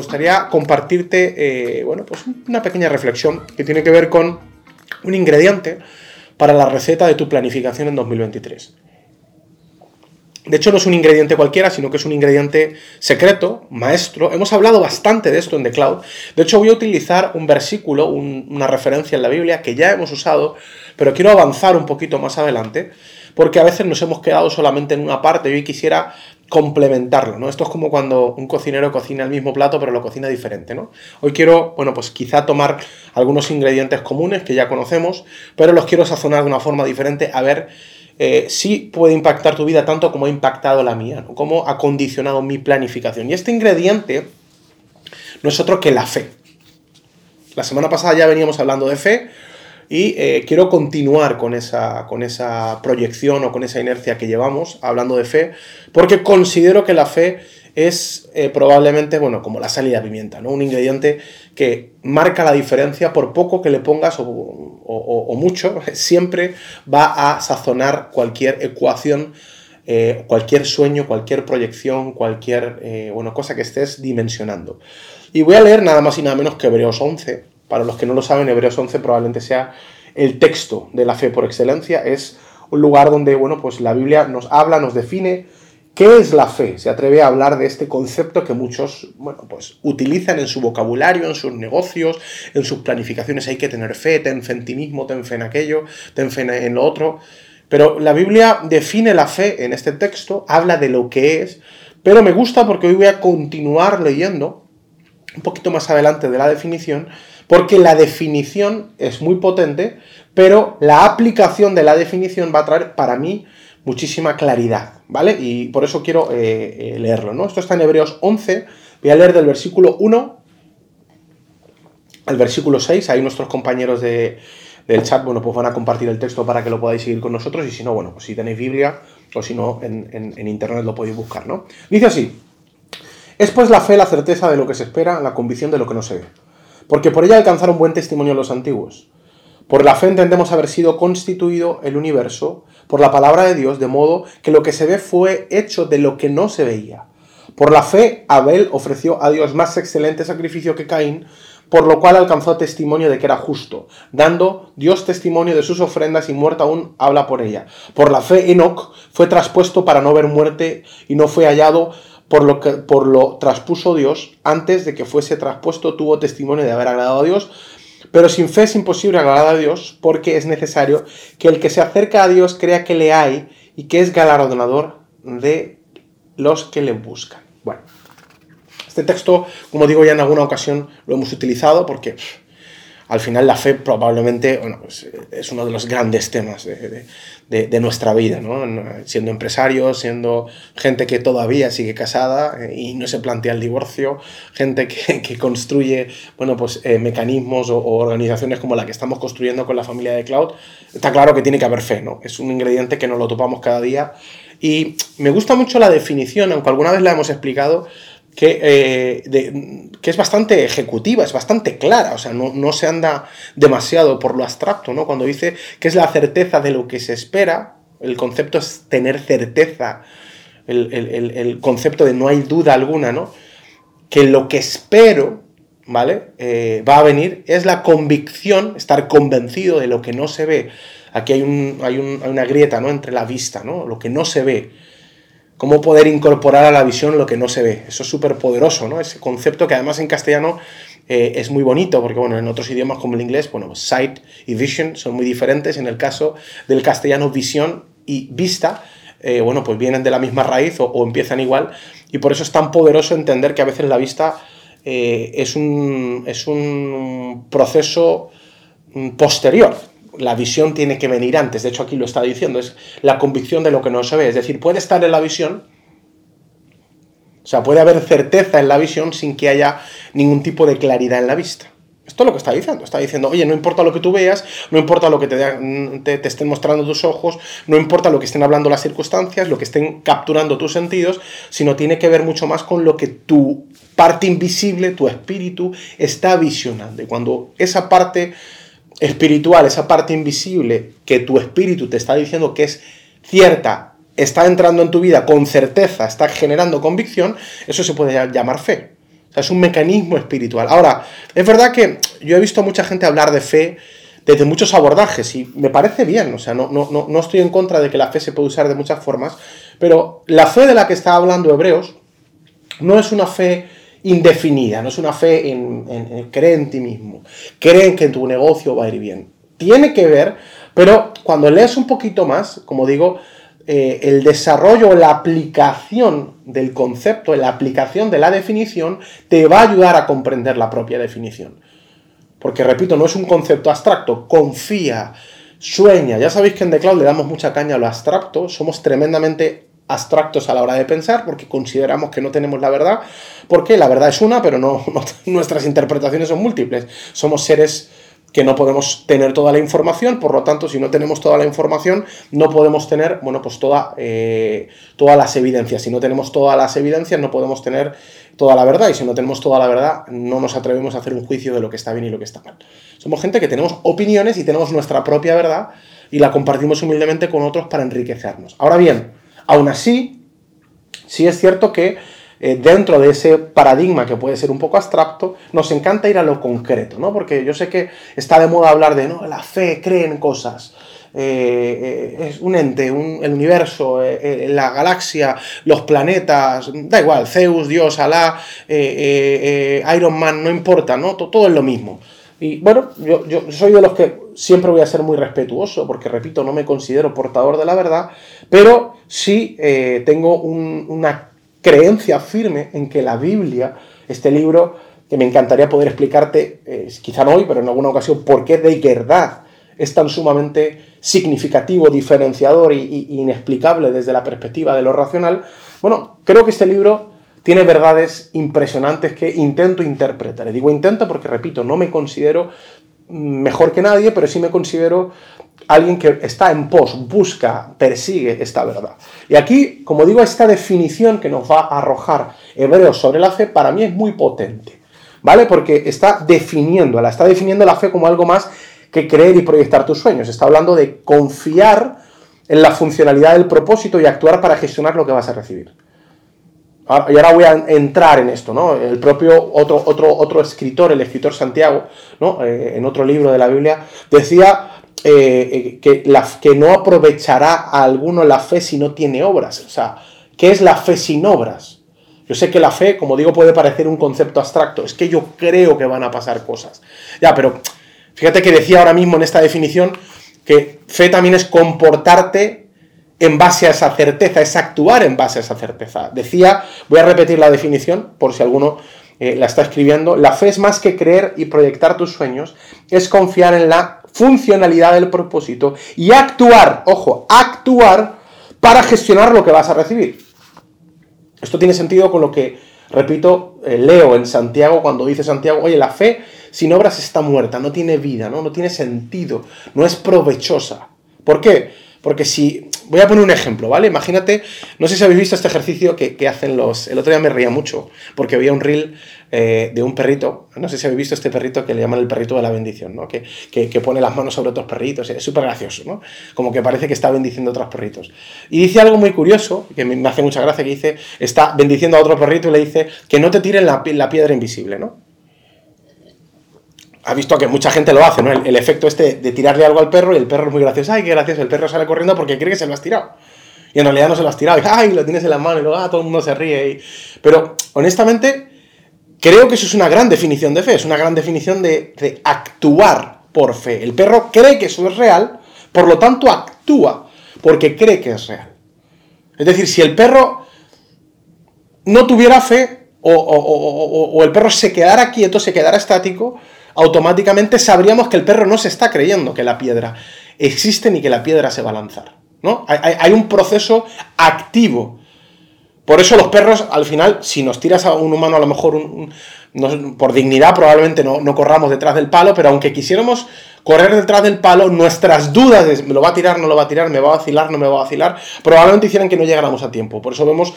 gustaría compartirte, eh, bueno, pues una pequeña reflexión que tiene que ver con un ingrediente para la receta de tu planificación en 2023. De hecho, no es un ingrediente cualquiera, sino que es un ingrediente secreto, maestro. Hemos hablado bastante de esto en The Cloud. De hecho, voy a utilizar un versículo, una referencia en la Biblia que ya hemos usado, pero quiero avanzar un poquito más adelante, porque a veces nos hemos quedado solamente en una parte. Yo quisiera complementarlo, ¿no? Esto es como cuando un cocinero cocina el mismo plato, pero lo cocina diferente, ¿no? Hoy quiero, bueno, pues quizá tomar algunos ingredientes comunes que ya conocemos, pero los quiero sazonar de una forma diferente a ver eh, si puede impactar tu vida tanto como ha impactado la mía, ¿no? Cómo ha condicionado mi planificación. Y este ingrediente no es otro que la fe. La semana pasada ya veníamos hablando de fe, y eh, quiero continuar con esa, con esa proyección o con esa inercia que llevamos hablando de fe, porque considero que la fe es eh, probablemente, bueno, como la salida de pimienta, ¿no? Un ingrediente que marca la diferencia por poco que le pongas o, mucho, siempre va a sazonar cualquier ecuación, eh, cualquier sueño, cualquier proyección, cualquier, bueno, cosa que estés dimensionando. Y voy a leer nada más y nada menos que Hebreos 11, para los que no lo saben, Hebreos 11 probablemente sea el texto de la fe por excelencia. Es un lugar donde, bueno, pues la Biblia nos habla, nos define qué es la fe. Se atreve a hablar de este concepto que muchos, bueno, pues utilizan en su vocabulario, en sus negocios, en sus planificaciones. Hay que tener fe, ten fe en ti mismo, ten fe en aquello, ten fe en lo otro. Pero la Biblia define la fe en este texto, habla de lo que es, pero me gusta porque hoy voy a continuar leyendo un poquito más adelante de la definición porque la definición es muy potente, pero la aplicación de la definición va a traer para mí muchísima claridad, ¿vale? Y por eso quiero eh, eh, leerlo, ¿no? Esto está en Hebreos 11, voy a leer del versículo 1 al versículo 6, ahí nuestros compañeros de, del chat, bueno, pues van a compartir el texto para que lo podáis seguir con nosotros, y si no, bueno, pues si tenéis Biblia, o si no, en, en internet lo podéis buscar, ¿no? Dice así, es pues la fe la certeza de lo que se espera, la convicción de lo que no se ve porque por ella alcanzaron buen testimonio los antiguos. Por la fe entendemos haber sido constituido el universo por la palabra de Dios, de modo que lo que se ve fue hecho de lo que no se veía. Por la fe, Abel ofreció a Dios más excelente sacrificio que Caín, por lo cual alcanzó testimonio de que era justo, dando Dios testimonio de sus ofrendas y muerto aún habla por ella. Por la fe, Enoch fue traspuesto para no ver muerte y no fue hallado por lo que por lo traspuso Dios, antes de que fuese traspuesto tuvo testimonio de haber agradado a Dios, pero sin fe es imposible agradar a Dios, porque es necesario que el que se acerca a Dios crea que le hay y que es galardonador de los que le buscan. Bueno, este texto, como digo ya en alguna ocasión, lo hemos utilizado porque al final la fe probablemente pues, es uno de los grandes temas de, nuestra vida, ¿no? siendo empresarios, siendo gente que todavía sigue casada eh, y no se plantea el divorcio, gente que, construye bueno, pues, eh, mecanismos o, organizaciones como la que estamos construyendo con la familia de Cloud, está claro que tiene que haber fe, ¿no? es un ingrediente que nos lo topamos cada día y me gusta mucho la definición, aunque alguna vez la hemos explicado, que, eh, que, es bastante ejecutiva, es bastante clara, o sea, no, se anda demasiado por lo abstracto, ¿no? Cuando dice que es la certeza de lo que se espera, el concepto es tener certeza, el, concepto de no hay duda alguna, ¿no? Que lo que espero, ¿vale? Eh, va a venir, es la convicción, estar convencido de lo que no se ve. Aquí hay, un, hay, un, hay una grieta, ¿no? Entre la vista, ¿no? Lo que no se ve cómo poder incorporar a la visión lo que no se ve. Eso es súper poderoso, ¿no? Ese concepto que además en castellano eh, es muy bonito, porque bueno, en otros idiomas como el inglés, bueno, pues sight y vision son muy diferentes. En el caso del castellano, visión y vista, eh, bueno, pues vienen de la misma raíz o, empiezan igual. Y por eso es tan poderoso entender que a veces la vista eh, es, un, es un proceso mm, posterior la visión tiene que venir antes, de hecho aquí lo está diciendo, es la convicción de lo que no se ve, es decir, puede estar en la visión, o sea, puede haber certeza en la visión sin que haya ningún tipo de claridad en la vista. Esto es lo que está diciendo. Está diciendo, oye, no importa lo que tú veas, no importa lo que te, te, estén mostrando tus ojos, no importa lo que estén hablando las circunstancias, lo que estén capturando tus sentidos, sino tiene que ver mucho más con lo que tu parte invisible, tu espíritu, está visionando. Y cuando esa parte espiritual, esa parte invisible que tu espíritu te está diciendo que es cierta, está entrando en tu vida con certeza, está generando convicción, eso se puede llamar fe. O sea, es un mecanismo espiritual. Ahora, es verdad que yo he visto mucha gente hablar de fe desde muchos abordajes y me parece bien, o sea, no, no, no, estoy en contra de que la fe se puede usar de muchas formas, pero la fe de la que está hablando Hebreos no es una fe indefinida, no es una fe en, en, creer en ti mismo, creen que tu negocio va a ir bien. Tiene que ver, pero cuando lees un poquito más, como digo, eh, el desarrollo, la aplicación del concepto, la aplicación de la definición, te va a ayudar a comprender la propia definición. Porque, repito, no es un concepto abstracto, confía, sueña. Ya sabéis que en The Cloud le damos mucha caña a lo abstracto, somos tremendamente abstractos a la hora de pensar porque consideramos que no tenemos la verdad, porque la verdad es una, pero no nuestras interpretaciones son múltiples. Somos seres que no podemos tener toda la información, por lo tanto, si no tenemos toda la información, no podemos tener, bueno, pues toda, eh, todas las evidencias. Si no tenemos todas las evidencias, no podemos tener toda la verdad, y si no tenemos toda la verdad, no nos atrevemos a hacer un juicio de lo que está bien y lo que está mal. Somos gente que tenemos opiniones y tenemos nuestra propia verdad y la compartimos humildemente con otros para enriquecernos. Ahora bien, aún así, sí es cierto que eh, dentro de ese paradigma que puede ser un poco abstracto, nos encanta ir a lo concreto, ¿no? Porque yo sé que está de moda hablar de, no, la fe cree en cosas. Eh, eh, es un ente, el universo, la galaxia, los planetas, da igual, Zeus, Dios, Alá, Iron Man, no importa, ¿no? Todo, es lo mismo. Y bueno, yo, yo, soy de los que siempre voy a ser muy respetuoso, porque repito, no me considero portador de la verdad, pero sí tengo una creencia firme en que la Biblia, este libro, que me encantaría poder explicarte, eh, quizá no hoy, pero en alguna ocasión, por qué de verdad es tan sumamente significativo, diferenciador e inexplicable desde la perspectiva de lo racional, bueno, creo que este libro tiene verdades impresionantes que intento interpretar. Y digo intento porque, repito, no me considero mejor que nadie, pero sí me considero alguien que está en pos, busca, persigue esta verdad. Y aquí, como digo, esta definición que nos va a arrojar Hebreos sobre la fe, para mí es muy potente, ¿vale? Porque está definiéndola, está definiendo la fe como algo más que creer y proyectar tus sueños. Está hablando de confiar en la funcionalidad del propósito y actuar para gestionar lo que vas a recibir. Ah, y ahora voy a entrar en esto, ¿no? El propio otro, otro, otro escritor, el escritor Santiago, ¿no? Eh, en otro libro de la Biblia, decía eh, eh, que, la, que no aprovechará a alguno la fe si no tiene obras. O sea, ¿qué es la fe sin obras? Yo sé que la fe, como digo, puede parecer un concepto abstracto. Es que yo creo que van a pasar cosas. Ya, pero fíjate que decía ahora mismo en esta definición que fe también es comportarte en base a esa certeza, es actuar en base a esa certeza. Decía, voy a repetir la definición por si alguno eh, la está escribiendo, la fe es más que creer y proyectar tus sueños, es confiar en la funcionalidad del propósito y actuar, ojo, actuar para gestionar lo que vas a recibir. Esto tiene sentido con lo que, repito, eh, leo en Santiago cuando dice Santiago, oye, la fe sin obras está muerta, no tiene vida, ¿no? no tiene sentido, no es provechosa. ¿Por qué? Porque si, voy a poner un ejemplo, ¿vale? Imagínate, no sé si habéis visto este ejercicio que, hacen los, el otro día me reía mucho, porque había un reel eh, de un perrito, no sé si habéis visto este perrito que le llaman el perrito de la bendición, ¿no? Que, que, pone las manos sobre otros perritos, es súper gracioso, ¿no? Como que parece que está bendiciendo a otros perritos. Y dice algo muy curioso, que me, hace mucha gracia, que dice, está bendiciendo a otro perrito y le dice que no te tiren la, la piedra invisible, ¿no? Ha visto que mucha gente lo hace, ¿no? El, efecto este de tirarle algo al perro y el perro es muy gracioso. ¡Ay, qué gracioso! El perro sale corriendo porque cree que se lo has tirado. Y en realidad no se lo has tirado. Y ¡ay, lo tienes en la mano! Y luego, ¡ah, todo el mundo se ríe! Pero, honestamente, creo que eso es una gran definición de fe. Es una gran definición de, de actuar por fe. El perro cree que eso es real, por lo tanto actúa porque cree que es real. Es decir, si el perro no tuviera fe o, o el perro se quedara quieto, se quedara estático, automáticamente sabríamos que el perro no se está creyendo que la piedra existe ni que la piedra se va a lanzar. ¿no? Hay, un proceso activo. Por eso los perros, al final, si nos tiras a un humano, a lo mejor por dignidad probablemente no, no, corramos detrás del palo, pero aunque quisiéramos correr detrás del palo, nuestras dudas de me lo va a tirar, no lo va a tirar, me va a vacilar, no me va a vacilar, probablemente hicieran que no llegáramos a tiempo. Por eso vemos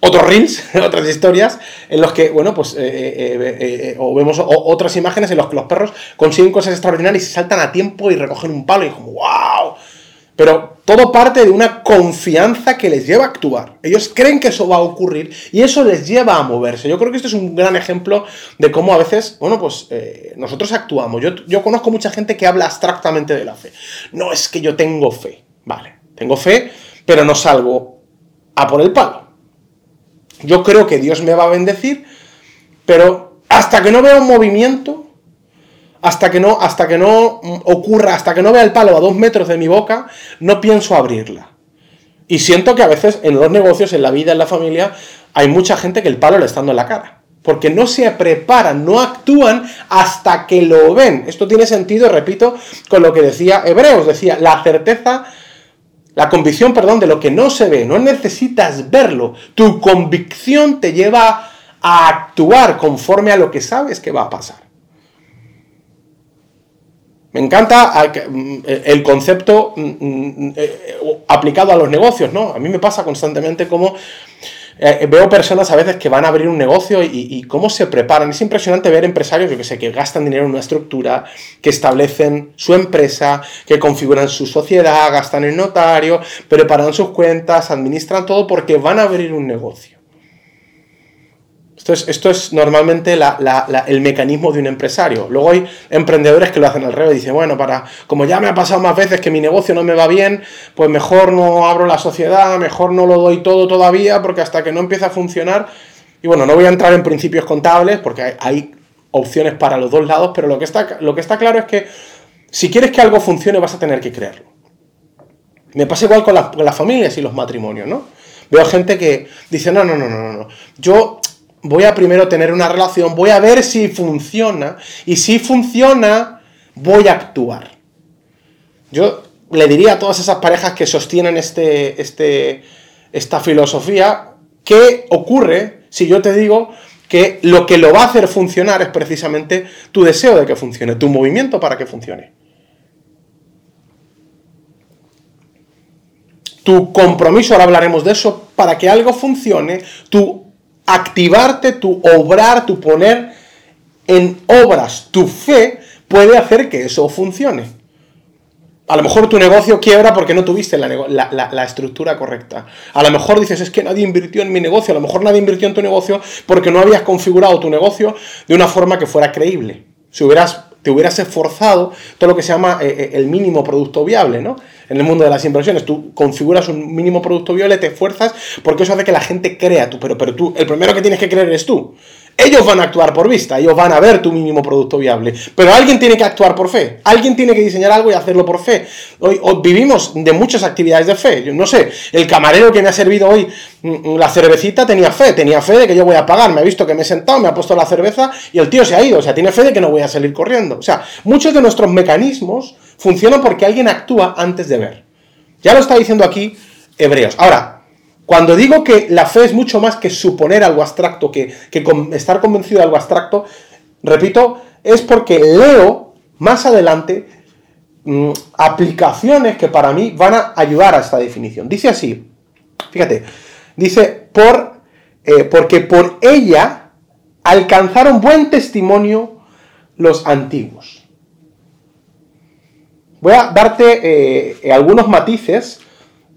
otros reels, otras historias, en los que, bueno, pues, eh, eh, eh, o vemos otras imágenes en los que los perros consiguen cosas extraordinarias y saltan a tiempo y recogen un palo y como, wow. Pero todo parte de una confianza que les lleva a actuar. Ellos creen que eso va a ocurrir y eso les lleva a moverse. Yo creo que esto es un gran ejemplo de cómo a veces, bueno, pues eh, nosotros actuamos. Yo, yo conozco mucha gente que habla abstractamente de la fe. No es que yo tengo fe. Vale, tengo fe, pero no salgo a por el palo. Yo creo que Dios me va a bendecir, pero hasta que no vea un movimiento, hasta que no, hasta que no ocurra, hasta que no vea el palo a dos metros de mi boca, no pienso abrirla. Y siento que a veces en los negocios, en la vida, en la familia, hay mucha gente que el palo le está dando en la cara. Porque no se preparan, no actúan hasta que lo ven. Esto tiene sentido, repito, con lo que decía Hebreos. Decía, la certeza, la convicción, perdón, de lo que no se ve. No necesitas verlo. Tu convicción te lleva a actuar conforme a lo que sabes que va a pasar. Me encanta mm, el concepto mm, mm, eh, aplicado a los negocios, ¿no? A mí me pasa constantemente como eh, veo personas a veces que van a abrir un negocio y, cómo se preparan. Es impresionante ver empresarios, yo que sé, que gastan dinero en una estructura, que establecen su empresa, que configuran su sociedad, gastan en notario, preparan sus cuentas, administran todo porque van a abrir un negocio. Esto es, normalmente el mecanismo de un empresario. Luego hay emprendedores que lo hacen al revés. Dicen, bueno, para, como ya me ha pasado más veces que mi negocio no me va bien, pues mejor no abro la sociedad, mejor no lo doy todo todavía, porque hasta que no empiece a funcionar. Y bueno, no voy a entrar en principios contables, porque hay, opciones para los dos lados, pero lo que, está, lo que está claro es que si quieres que algo funcione, vas a tener que creerlo. Me pasa igual con, con las familias y los matrimonios, ¿no? Veo gente que dice, no, no, no, no, no. Yo voy a primero tener una relación, voy a ver si funciona y si funciona, voy a actuar. Yo le diría a todas esas parejas que sostienen este, este, esta filosofía, ¿qué ocurre si yo te digo que lo que lo va a hacer funcionar es precisamente tu deseo de que funcione, tu movimiento para que funcione? Tu compromiso, ahora hablaremos de eso, para que algo funcione, tu activarte, tu obrar, tu poner en obras tu fe, puede hacer que eso funcione. A lo mejor tu negocio quiebra porque no tuviste la, estructura correcta. A lo mejor dices, es que nadie invirtió en mi negocio. A lo mejor nadie invirtió en tu negocio porque no habías configurado tu negocio de una forma que fuera creíble. Si hubieras te hubieras esforzado todo lo que se llama eh, eh, el mínimo producto viable, ¿no? En el mundo de las inversiones, tú configuras un mínimo producto viable, te esfuerzas, porque eso hace que la gente crea tú, pero, pero tú, el primero que tienes que creer eres tú. Ellos van a actuar por vista, ellos van a ver tu mínimo producto viable, pero alguien tiene que actuar por fe, alguien tiene que diseñar algo y hacerlo por fe. Hoy, vivimos de muchas actividades de fe. Yo no sé, el camarero que me ha servido hoy mm, mm, la cervecita tenía fe, tenía fe de que yo voy a pagar, me ha visto que me he sentado, me ha puesto la cerveza y el tío se ha ido, o sea, tiene fe de que no voy a salir corriendo. O sea, muchos de nuestros mecanismos funcionan porque alguien actúa antes de ver. Ya lo está diciendo aquí Hebreos. Ahora, cuando digo que la fe es mucho más que suponer algo abstracto, que, estar convencido de algo abstracto, repito, es porque leo más adelante mm, aplicaciones que para mí van a ayudar a esta definición. Dice así, fíjate, dice, por, eh, porque por ella alcanzaron buen testimonio los antiguos. Voy a darte eh, algunos matices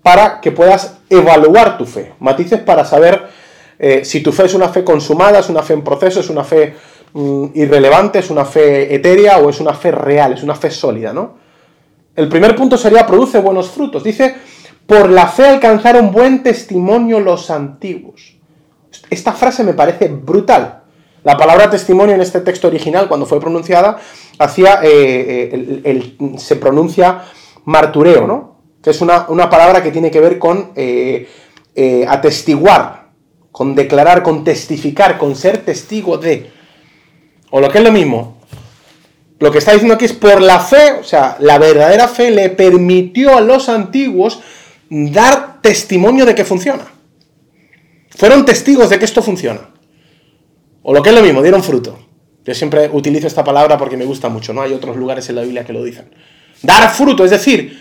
para que puedas evaluar tu fe. Matices para saber eh, si tu fe es una fe consumada, es una fe en proceso, es una fe mm, irrelevante, es una fe etérea o es una fe real, es una fe sólida, ¿no? El primer punto sería produce buenos frutos. Dice, por la fe alcanzaron buen testimonio los antiguos. Esta frase me parece brutal. La palabra testimonio en este texto original, cuando fue pronunciada, hacía, eh, eh, se pronuncia martureo, ¿no? que es una, palabra que tiene que ver con eh, atestiguar, con declarar, con testificar, con ser testigo de. O lo que es lo mismo, lo que está diciendo aquí es por la fe, o sea, la verdadera fe le permitió a los antiguos dar testimonio de que funciona. Fueron testigos de que esto funciona. O lo que es lo mismo, dieron fruto. Yo siempre utilizo esta palabra porque me gusta mucho, ¿no? Hay otros lugares en la Biblia que lo dicen. Dar fruto, es decir,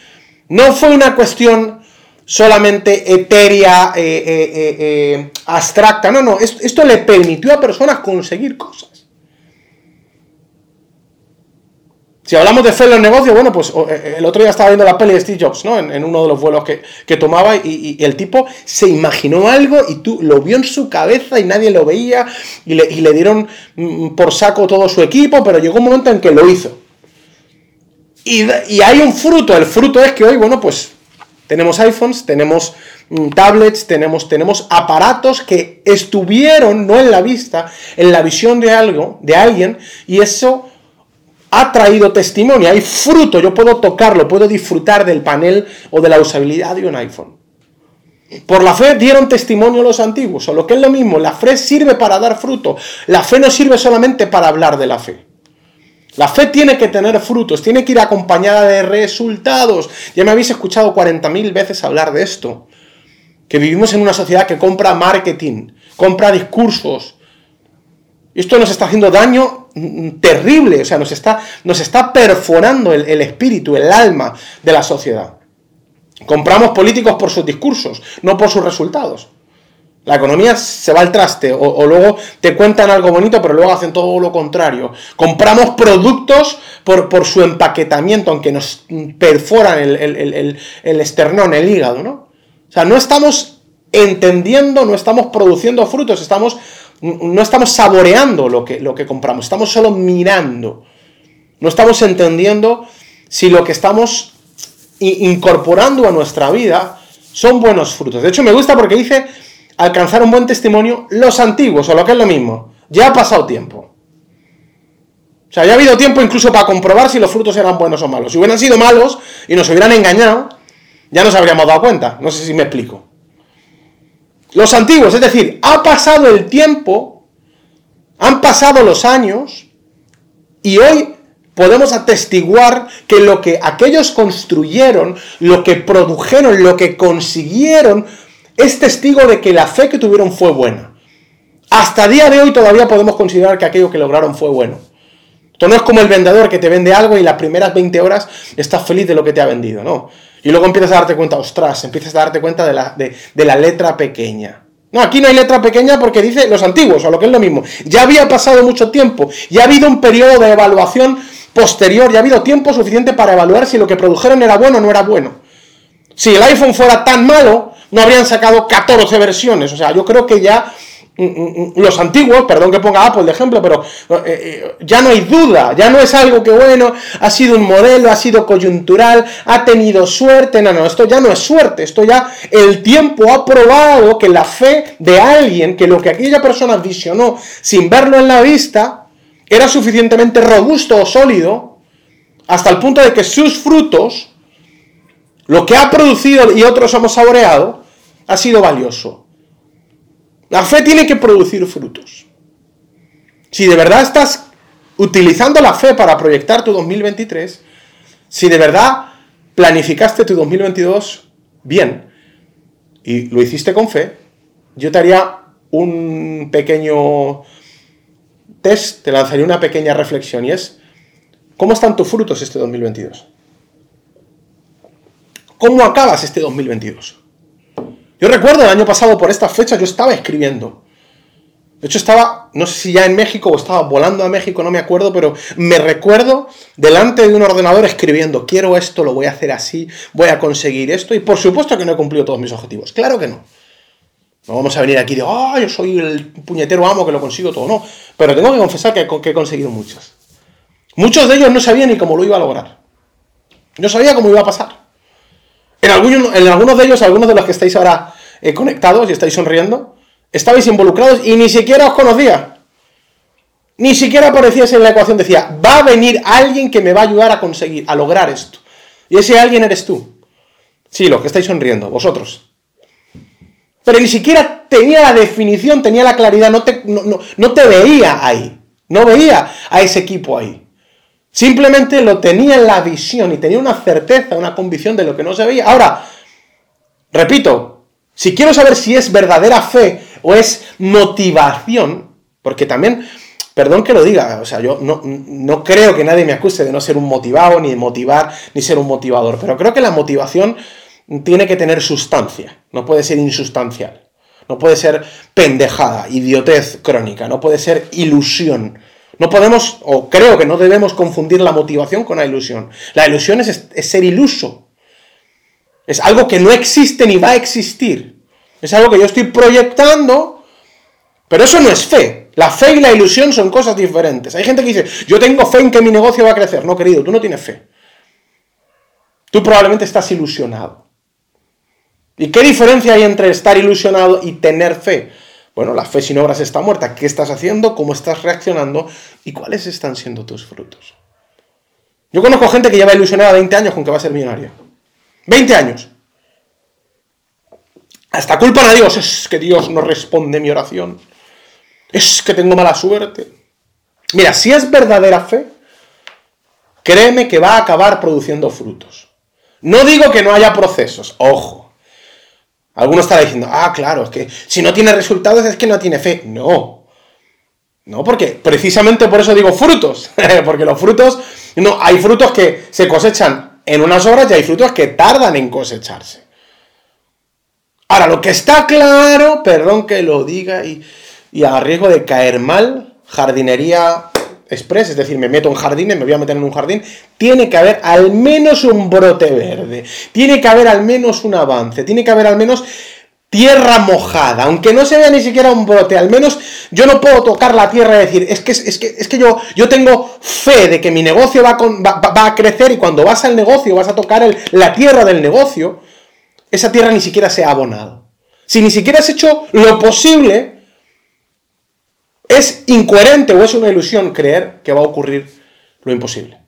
no fue una cuestión solamente etérea, eh, eh, eh, abstracta. No, no, esto, le permitió a personas conseguir cosas. Si hablamos de fe los negocios, bueno, pues eh, el otro día estaba viendo la peli de Steve Jobs, ¿no? En, uno de los vuelos que, tomaba y, el tipo se imaginó algo y tú lo vio en su cabeza y nadie lo veía y le, dieron mm, por saco todo su equipo, pero llegó un momento en que lo hizo. Y, y hay un fruto, el fruto es que hoy, bueno, pues tenemos iPhones, tenemos mm, tablets, tenemos, tenemos aparatos que estuvieron no en la vista, en la visión de algo, de alguien, y eso ha traído testimonio, hay fruto, yo puedo tocarlo, puedo disfrutar del panel o de la usabilidad de un iPhone. Por la fe dieron testimonio los antiguos, o lo que es lo mismo, la fe sirve para dar fruto, la fe no sirve solamente para hablar de la fe. La fe tiene que tener frutos, tiene que ir acompañada de resultados. Ya me habéis escuchado 40.000 veces hablar de esto. Que vivimos en una sociedad que compra marketing, compra discursos. Esto nos está haciendo daño terrible, o sea, nos está, nos está perforando el, espíritu, el alma de la sociedad. Compramos políticos por sus discursos, no por sus resultados. La economía se va al traste, o, luego te cuentan algo bonito, pero luego hacen todo lo contrario. Compramos productos por, su empaquetamiento, aunque nos perforan el, el, el esternón, el hígado, ¿no? O sea, no estamos entendiendo, no estamos produciendo frutos, estamos no estamos saboreando lo que, lo que compramos, estamos solo mirando. No estamos entendiendo si lo que estamos incorporando a nuestra vida son buenos frutos. De hecho, me gusta porque dice alcanzar un buen testimonio los antiguos, o lo que es lo mismo. Ya ha pasado tiempo. O sea, ya ha habido tiempo incluso para comprobar si los frutos eran buenos o malos. Si hubieran sido malos y nos hubieran engañado, ya nos habríamos dado cuenta. No sé si me explico. Los antiguos, es decir, ha pasado el tiempo, han pasado los años y hoy podemos atestiguar que lo que aquellos construyeron, lo que produjeron, lo que consiguieron, es testigo de que la fe que tuvieron fue buena. Hasta día de hoy todavía podemos considerar que aquello que lograron fue bueno. Esto no es como el vendedor que te vende algo y las primeras 20 horas estás feliz de lo que te ha vendido, no. Y luego empiezas a darte cuenta, ostras, empiezas a darte cuenta de la, de, la letra pequeña. No, aquí no hay letra pequeña porque dice los antiguos, o lo que es lo mismo. Ya había pasado mucho tiempo, ya ha habido un periodo de evaluación posterior, ya ha habido tiempo suficiente para evaluar si lo que produjeron era bueno o no era bueno. Si el iPhone fuera tan malo, no habrían sacado 14 versiones. O sea, yo creo que ya los antiguos, perdón que ponga Apple de ejemplo, pero eh, eh, ya no hay duda, ya no es algo que bueno, ha sido un modelo, ha sido coyuntural, ha tenido suerte, no, no, esto ya no es suerte, esto ya el tiempo ha probado que la fe de alguien, que lo que aquella persona visionó sin verlo en la vista, era suficientemente robusto o sólido, hasta el punto de que sus frutos, lo que ha producido y otros hemos saboreado, ha sido valioso. La fe tiene que producir frutos. Si de verdad estás utilizando la fe para proyectar tu 2023, si de verdad planificaste tu 2022 bien y lo hiciste con fe, yo te haría un pequeño test, te lanzaría una pequeña reflexión y es, ¿cómo están tus frutos este 2022? ¿Cómo acabas este 2022? Yo recuerdo el año pasado por esta fecha yo estaba escribiendo. De hecho estaba, no sé si ya en México o estaba volando a México, no me acuerdo, pero me recuerdo delante de un ordenador escribiendo, quiero esto, lo voy a hacer así, voy a conseguir esto, y por supuesto que no he cumplido todos mis objetivos. Claro que no. No vamos a venir aquí de, ah, yo soy el puñetero amo que lo consigo todo, no. Pero tengo que confesar que, he conseguido muchas. Muchos de ellos no sabían ni cómo lo iba a lograr. No sabía cómo iba a pasar. En, algunos de ellos, algunos de los que estáis ahora eh, conectados y estáis sonriendo, estabais involucrados y ni siquiera os conocía. Ni siquiera aparecíais en la ecuación. Decía, va a venir alguien que me va a ayudar a conseguir, a lograr esto. Y ese alguien eres tú. Sí, los que estáis sonriendo, vosotros. Pero ni siquiera tenía la definición, tenía la claridad, no te, no te veía ahí. No veía a ese equipo ahí. Simplemente lo tenía en la visión y tenía una certeza, una convicción de lo que no se veía. Ahora, repito, si quiero saber si es verdadera fe o es motivación, porque también, perdón que lo diga, o sea, yo no, no creo que nadie me acuse de no ser un motivado, ni de motivar, ni ser un motivador, pero creo que la motivación tiene que tener sustancia, no puede ser insustancial, no puede ser pendejada, idiotez crónica, no puede ser ilusión No podemos, o creo que no debemos confundir la motivación con la ilusión. La ilusión es, ser iluso. Es algo que no existe ni va a existir. Es algo que yo estoy proyectando, pero eso no es fe. La fe y la ilusión son cosas diferentes. Hay gente que dice, yo tengo fe en que mi negocio va a crecer. No, querido, tú no tienes fe. Tú probablemente estás ilusionado. ¿Y qué diferencia hay entre estar ilusionado y tener fe? Bueno, la fe sin obras está muerta. ¿Qué estás haciendo? ¿Cómo estás reaccionando? ¿Y cuáles están siendo tus frutos? Yo conozco gente que lleva ilusionada 20 años con que va a ser millonaria. 20 años. Hasta culpa a Dios. Es que Dios no responde mi oración. Es que tengo mala suerte. Mira, si es verdadera fe, créeme que va a acabar produciendo frutos. No digo que no haya procesos, ojo. Alguno está diciendo, ah, claro, es que si no tiene resultados es que no tiene fe. No. No, porque precisamente por eso digo frutos. porque los frutos, no, hay frutos que se cosechan en unas horas y hay frutos que tardan en cosecharse. Ahora, lo que está claro, perdón que lo diga y, y a riesgo de caer mal, jardinería express, es decir, me meto en jardines, me voy a meter en un jardín, tiene que haber al menos un brote verde, tiene que haber al menos un avance, tiene que haber al menos tierra mojada, aunque no se vea ni siquiera un brote, al menos yo no puedo tocar la tierra y decir, es que, es que, es que yo, yo tengo fe de que mi negocio va, va, a crecer y cuando vas al negocio vas a tocar la tierra del negocio, esa tierra ni siquiera se ha abonado. Si ni siquiera has hecho lo posible, es incoherente o es una ilusión creer que va a ocurrir lo imposible.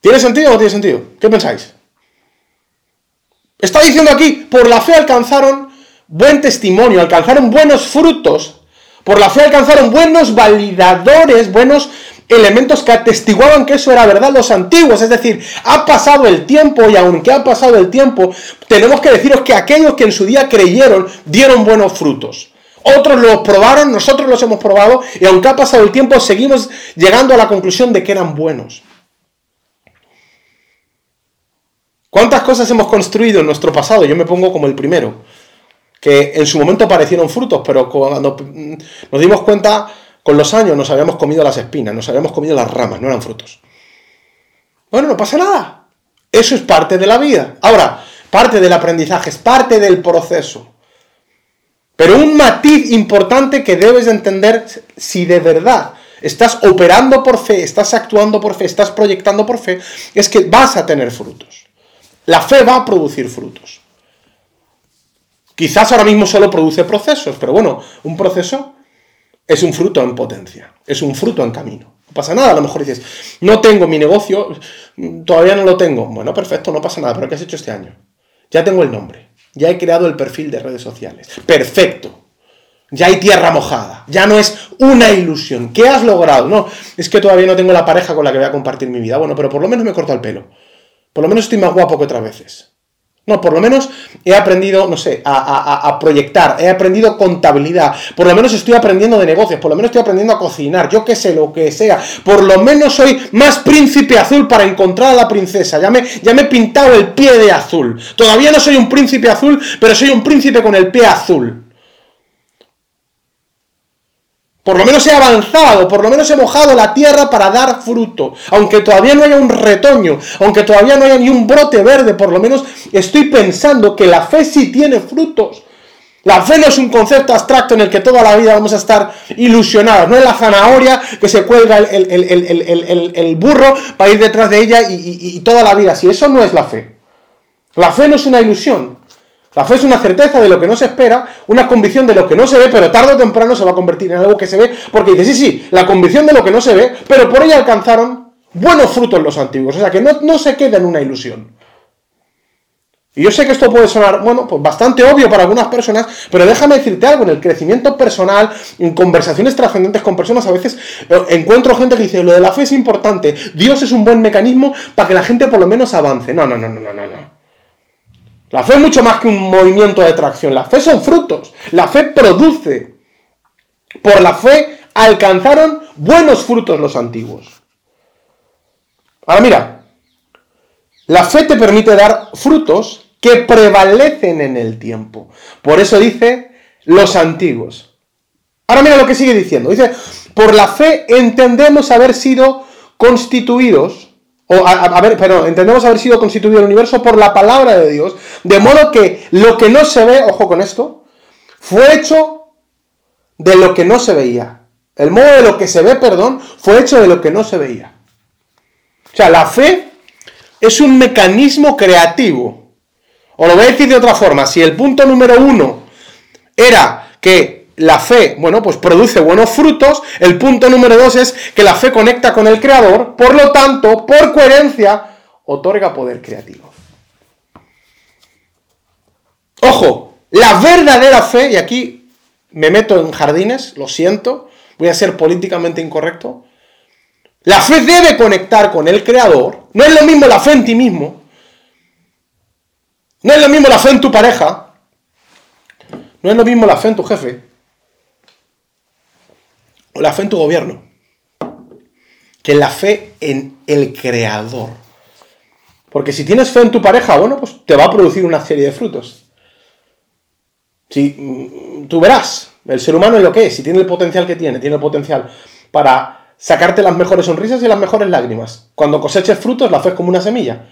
¿Tiene sentido o no tiene sentido? ¿Qué pensáis? Está diciendo aquí, por la fe alcanzaron buen testimonio, alcanzaron buenos frutos, por la fe alcanzaron buenos validadores, buenos elementos que atestiguaban que eso era verdad los antiguos. Es decir, ha pasado el tiempo y aunque ha pasado el tiempo, tenemos que deciros que aquellos que en su día creyeron dieron buenos frutos. Otros los probaron, nosotros los hemos probado y aunque ha pasado el tiempo seguimos llegando a la conclusión de que eran buenos. ¿Cuántas cosas hemos construido en nuestro pasado? Yo me pongo como el primero, que en su momento parecieron frutos, pero cuando nos dimos cuenta, con los años nos habíamos comido las espinas, nos habíamos comido las ramas, no eran frutos. Bueno, no pasa nada. Eso es parte de la vida. Ahora, parte del aprendizaje, es parte del proceso. Pero un matiz importante que debes de entender si de verdad estás operando por fe, estás actuando por fe, estás proyectando por fe, es que vas a tener frutos. La fe va a producir frutos. Quizás ahora mismo solo produce procesos, pero bueno, un proceso es un fruto en potencia, es un fruto en camino. No pasa nada, a lo mejor dices, no tengo mi negocio, todavía no lo tengo. Bueno, perfecto, no pasa nada, pero ¿qué has hecho este año? Ya tengo el nombre. Ya he creado el perfil de redes sociales. Perfecto. Ya hay tierra mojada. Ya no es una ilusión. ¿Qué has logrado? No, es que todavía no tengo la pareja con la que voy a compartir mi vida. Bueno, pero por lo menos me corto el pelo. Por lo menos estoy más guapo que otras veces. No, por lo menos he aprendido, no sé, a, proyectar, he aprendido contabilidad, por lo menos estoy aprendiendo de negocios, por lo menos estoy aprendiendo a cocinar, yo qué sé, lo que sea, por lo menos soy más príncipe azul para encontrar a la princesa, ya me, ya me he pintado el pie de azul. Todavía no soy un príncipe azul, pero soy un príncipe con el pie azul. Por lo menos he avanzado, por lo menos he mojado la tierra para dar fruto. Aunque todavía no haya un retoño, aunque todavía no haya ni un brote verde, por lo menos estoy pensando que la fe sí tiene frutos. La fe no es un concepto abstracto en el que toda la vida vamos a estar ilusionados. No es la zanahoria que se cuelga el, burro para ir detrás de ella y, y toda la vida. Si eso no es la fe. La fe no es una ilusión. La fe es una certeza de lo que no se espera, una convicción de lo que no se ve, pero tarde o temprano se va a convertir en algo que se ve, porque dice, sí, sí, la convicción de lo que no se ve, pero por ella alcanzaron buenos frutos los antiguos, o sea que no, se queda en una ilusión. Y yo sé que esto puede sonar, bueno, pues bastante obvio para algunas personas, pero déjame decirte algo, en el crecimiento personal, en conversaciones trascendentes con personas, a veces eh, encuentro gente que dice, lo de la fe es importante, Dios es un buen mecanismo para que la gente por lo menos avance. No, no, no, no, no, no. La fe es mucho más que un movimiento de tracción. La fe son frutos. La fe produce. Por la fe alcanzaron buenos frutos los antiguos. Ahora mira, la fe te permite dar frutos que prevalecen en el tiempo. Por eso dice los antiguos. Ahora mira lo que sigue diciendo. Dice, por la fe entendemos haber sido constituidos, o a, ver, pero entendemos haber sido constituido el universo por la palabra de Dios, de modo que lo que no se ve, ojo con esto, fue hecho de lo que no se veía. El modo de lo que se ve, perdón, fue hecho de lo que no se veía. O sea, la fe es un mecanismo creativo. O lo voy a decir de otra forma, si el punto número uno era que la fe, bueno, pues produce buenos frutos, el punto número dos es que la fe conecta con el Creador, por lo tanto, por coherencia, otorga poder creativo. Ojo, la verdadera fe, y aquí me meto en jardines, lo siento, voy a ser políticamente incorrecto, la fe debe conectar con el Creador. No es lo mismo la fe en ti mismo. No es lo mismo la fe en tu pareja. No es lo mismo la fe en tu jefe. La fe en tu gobierno. Que la fe en el Creador. Porque si tienes fe en tu pareja, bueno, pues te va a producir una serie de frutos. Si, mm, tú verás, el ser humano es lo que es, si tiene el potencial que tiene, tiene el potencial para sacarte las mejores sonrisas y las mejores lágrimas. Cuando coseches frutos, la fe es como una semilla.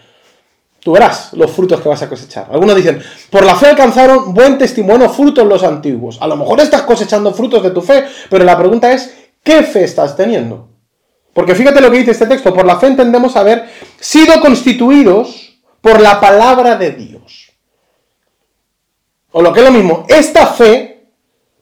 Tú verás los frutos que vas a cosechar. Algunos dicen, por la fe alcanzaron buen testimonio frutos los antiguos. A lo mejor estás cosechando frutos de tu fe, pero la pregunta es, ¿qué fe estás teniendo? Porque fíjate lo que dice este texto, por la fe entendemos haber sido constituidos por la palabra de Dios. O lo que es lo mismo, esta fe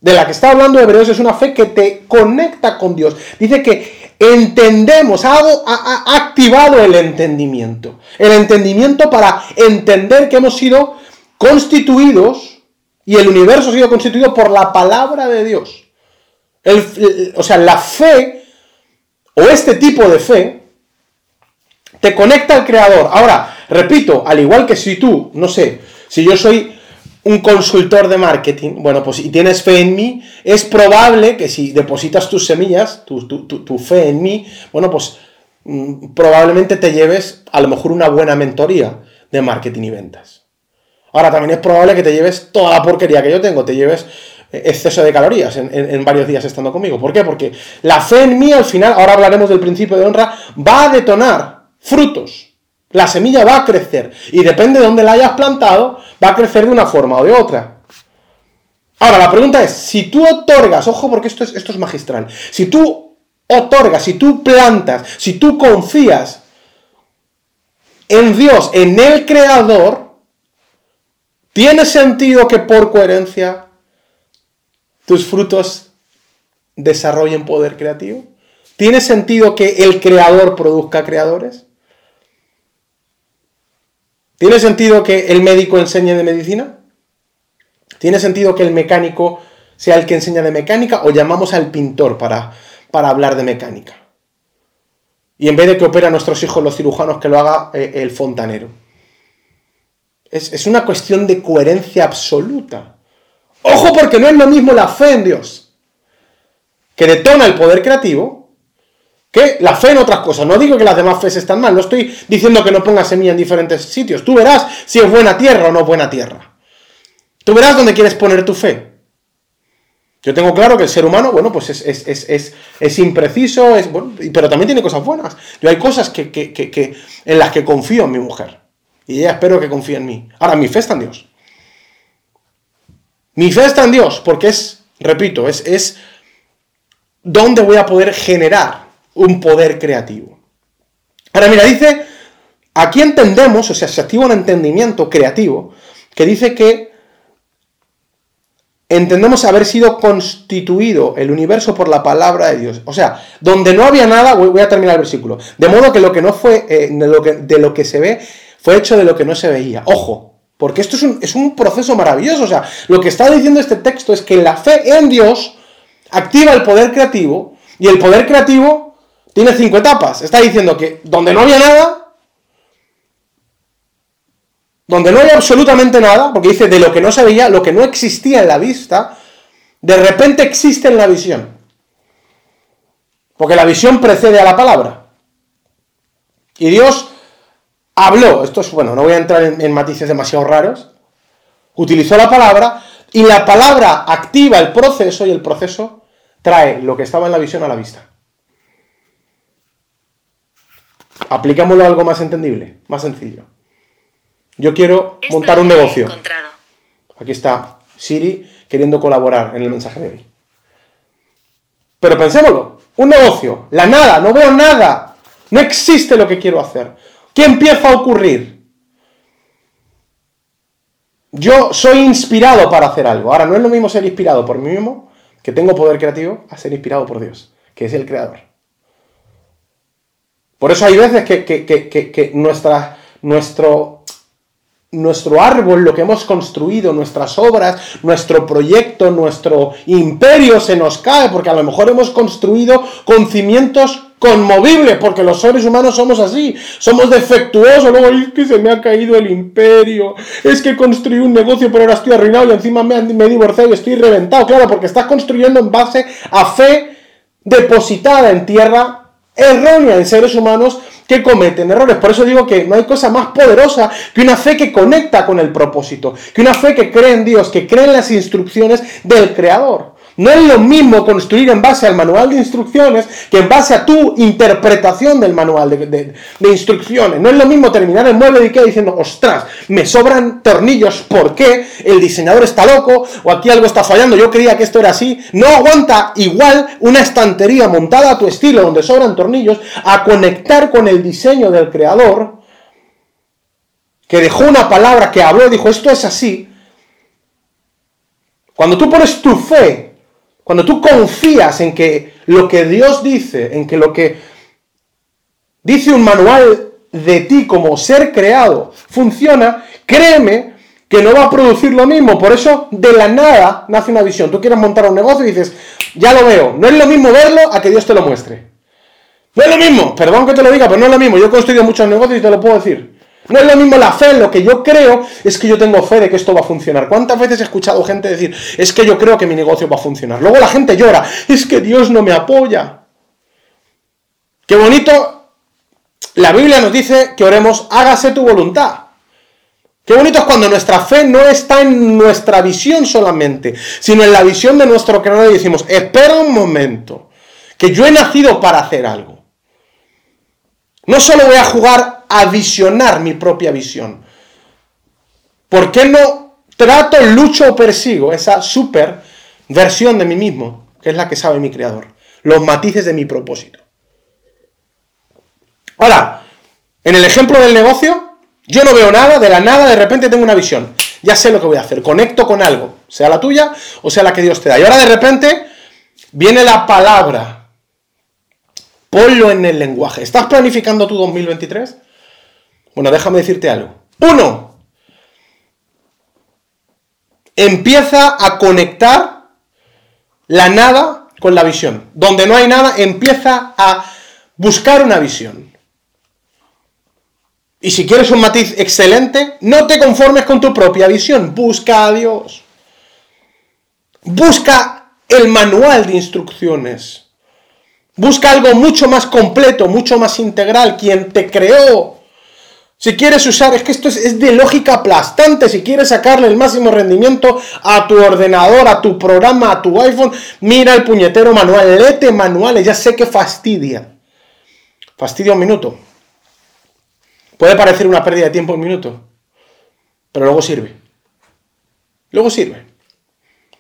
de la que está hablando Hebreos es una fe que te conecta con Dios. Dice que entendemos, ha, activado el entendimiento. El entendimiento para entender que hemos sido constituidos y el universo ha sido constituido por la palabra de Dios. o sea, la fe o este tipo de fe te conecta al Creador. Ahora, repito, al igual que si tú, no sé, si yo soy un consultor de marketing, bueno, pues si tienes fe en mí, es probable que si depositas tus semillas, tu, fe en mí, bueno, pues mm, probablemente te lleves a lo mejor una buena mentoría de marketing y ventas. Ahora, también es probable que te lleves toda la porquería que yo tengo, te lleves eh, exceso de calorías en, en varios días estando conmigo. ¿Por qué? Porque la fe en mí al final, ahora hablaremos del principio de honra, va a detonar frutos. La semilla va a crecer y depende de dónde la hayas plantado, va a crecer de una forma o de otra. Ahora, la pregunta es, si tú otorgas, ojo porque esto es, esto es magistral, si tú otorgas, si tú plantas, si tú confías en Dios, en el Creador, ¿tiene sentido que por coherencia tus frutos desarrollen poder creativo? ¿Tiene sentido que el Creador produzca creadores? ¿Tiene sentido que el médico enseñe de medicina? ¿Tiene sentido que el mecánico sea el que enseña de mecánica o llamamos al pintor para, para hablar de mecánica? Y en vez de que opera a nuestros hijos los cirujanos, que lo haga eh, el fontanero. Es, es una cuestión de coherencia absoluta. Ojo porque no es lo mismo la fe en Dios, que detona el poder creativo, que la fe en otras cosas. No digo que las demás fes están mal, no estoy diciendo que no pongas semilla en diferentes sitios. Tú verás si es buena tierra o no buena tierra. Tú verás dónde quieres poner tu fe. Yo tengo claro que el ser humano, bueno, pues es, impreciso, es, pero también tiene cosas buenas. Yo hay cosas que, en las que confío en mi mujer. Y ella espero que confíe en mí. Ahora, mi fe está en Dios. Mi fe está en Dios, porque es, repito, es, es dónde voy a poder generar un poder creativo. Ahora mira, dice, aquí entendemos, o sea, se activa un entendimiento creativo que dice que entendemos haber sido constituido el universo por la palabra de Dios. O sea, donde no había nada, voy a terminar el versículo, de modo que lo que no fue, eh, de, lo que, de, lo que, se ve, fue hecho de lo que no se veía. Ojo, porque esto es un, es un proceso maravilloso. O sea, lo que está diciendo este texto es que la fe en Dios activa el poder creativo y el poder creativo tiene cinco etapas. Está diciendo que donde no había nada, donde no hay absolutamente nada, porque dice de lo que no se veía, lo que no existía en la vista, de repente existe en la visión. Porque la visión precede a la palabra. Y Dios habló, esto es bueno, no voy a entrar en, en matices demasiado raros, utilizó la palabra y la palabra activa el proceso y el proceso trae lo que estaba en la visión a la vista. Aplicámoslo a algo más entendible, más sencillo. Yo quiero montar un negocio. Aquí está Siri queriendo colaborar en el mensaje de hoy. Pero pensémoslo, un negocio, la nada, no veo nada, no existe lo que quiero hacer. ¿Qué empieza a ocurrir? Yo soy inspirado para hacer algo. Ahora, no es lo mismo ser inspirado por mí mismo, que tengo poder creativo, a ser inspirado por Dios, que es el creador. Por eso hay veces que, que nuestra, nuestro nuestro árbol, lo que hemos construido, nuestras obras, nuestro proyecto, nuestro imperio se nos cae, porque a lo mejor hemos construido con cimientos conmovibles, porque los seres humanos somos así, somos defectuosos, luego es que se me ha caído el imperio, es que construí un negocio pero ahora estoy arruinado y encima me, me he divorciado y estoy reventado, claro, porque estás construyendo en base a fe depositada en tierra errónea en seres humanos que cometen errores. Por eso digo que no hay cosa más poderosa que una fe que conecta con el propósito, que una fe que cree en Dios, que cree en las instrucciones del Creador. No es lo mismo construir en base al manual de instrucciones que en base a tu interpretación del manual de, instrucciones. No es lo mismo terminar el mueble de Ikea diciendo, ostras, me sobran tornillos, ¿por qué? El diseñador está loco o aquí algo está fallando, yo creía que esto era así. No aguanta igual una estantería montada a tu estilo donde sobran tornillos a conectar con el diseño del creador que dejó una palabra que habló dijo, esto es así. Cuando tú pones tu fe cuando tú confías en que lo que Dios dice, en que lo que dice un manual de ti como ser creado funciona, créeme que no va a producir lo mismo. Por eso de la nada nace una visión. Tú quieres montar un negocio y dices, ya lo veo. No es lo mismo verlo a que Dios te lo muestre. No es lo mismo, perdón que te lo diga, pero no es lo mismo. Yo he construido muchos negocios y te lo puedo decir. No es lo mismo la fe, lo que yo creo es que yo tengo fe de que esto va a funcionar. ¿Cuántas veces he escuchado gente decir, es que yo creo que mi negocio va a funcionar? Luego la gente llora, es que Dios no me apoya. Qué bonito. La Biblia nos dice que oremos, hágase tu voluntad. Qué bonito es cuando nuestra fe no está en nuestra visión solamente, sino en la visión de nuestro creador y decimos, espera un momento, que yo he nacido para hacer algo. No solo voy a jugar a visionar mi propia visión. ¿Por qué no trato, lucho o persigo esa super versión de mí mismo, que es la que sabe mi creador? Los matices de mi propósito. Ahora, en el ejemplo del negocio, yo no veo nada, de la nada de repente tengo una visión. Ya sé lo que voy a hacer, conecto con algo, sea la tuya o sea la que Dios te da. Y ahora de repente viene la palabra Ponlo en el lenguaje. ¿Estás planificando tu 2023? Bueno, déjame decirte algo. Uno, empieza a conectar la nada con la visión. Donde no hay nada, empieza a buscar una visión. Y si quieres un matiz excelente, no te conformes con tu propia visión, busca a Dios. Busca el manual de instrucciones. Busca algo mucho más completo, mucho más integral, quien te creó. Si quieres usar, es que esto es, de lógica aplastante, si quieres sacarle el máximo rendimiento a tu ordenador, a tu programa, a tu iPhone, mira el puñetero manual, léete manuales, ya sé que fastidia. Fastidia un minuto. Puede parecer una pérdida de tiempo un minuto, pero luego sirve. Luego sirve.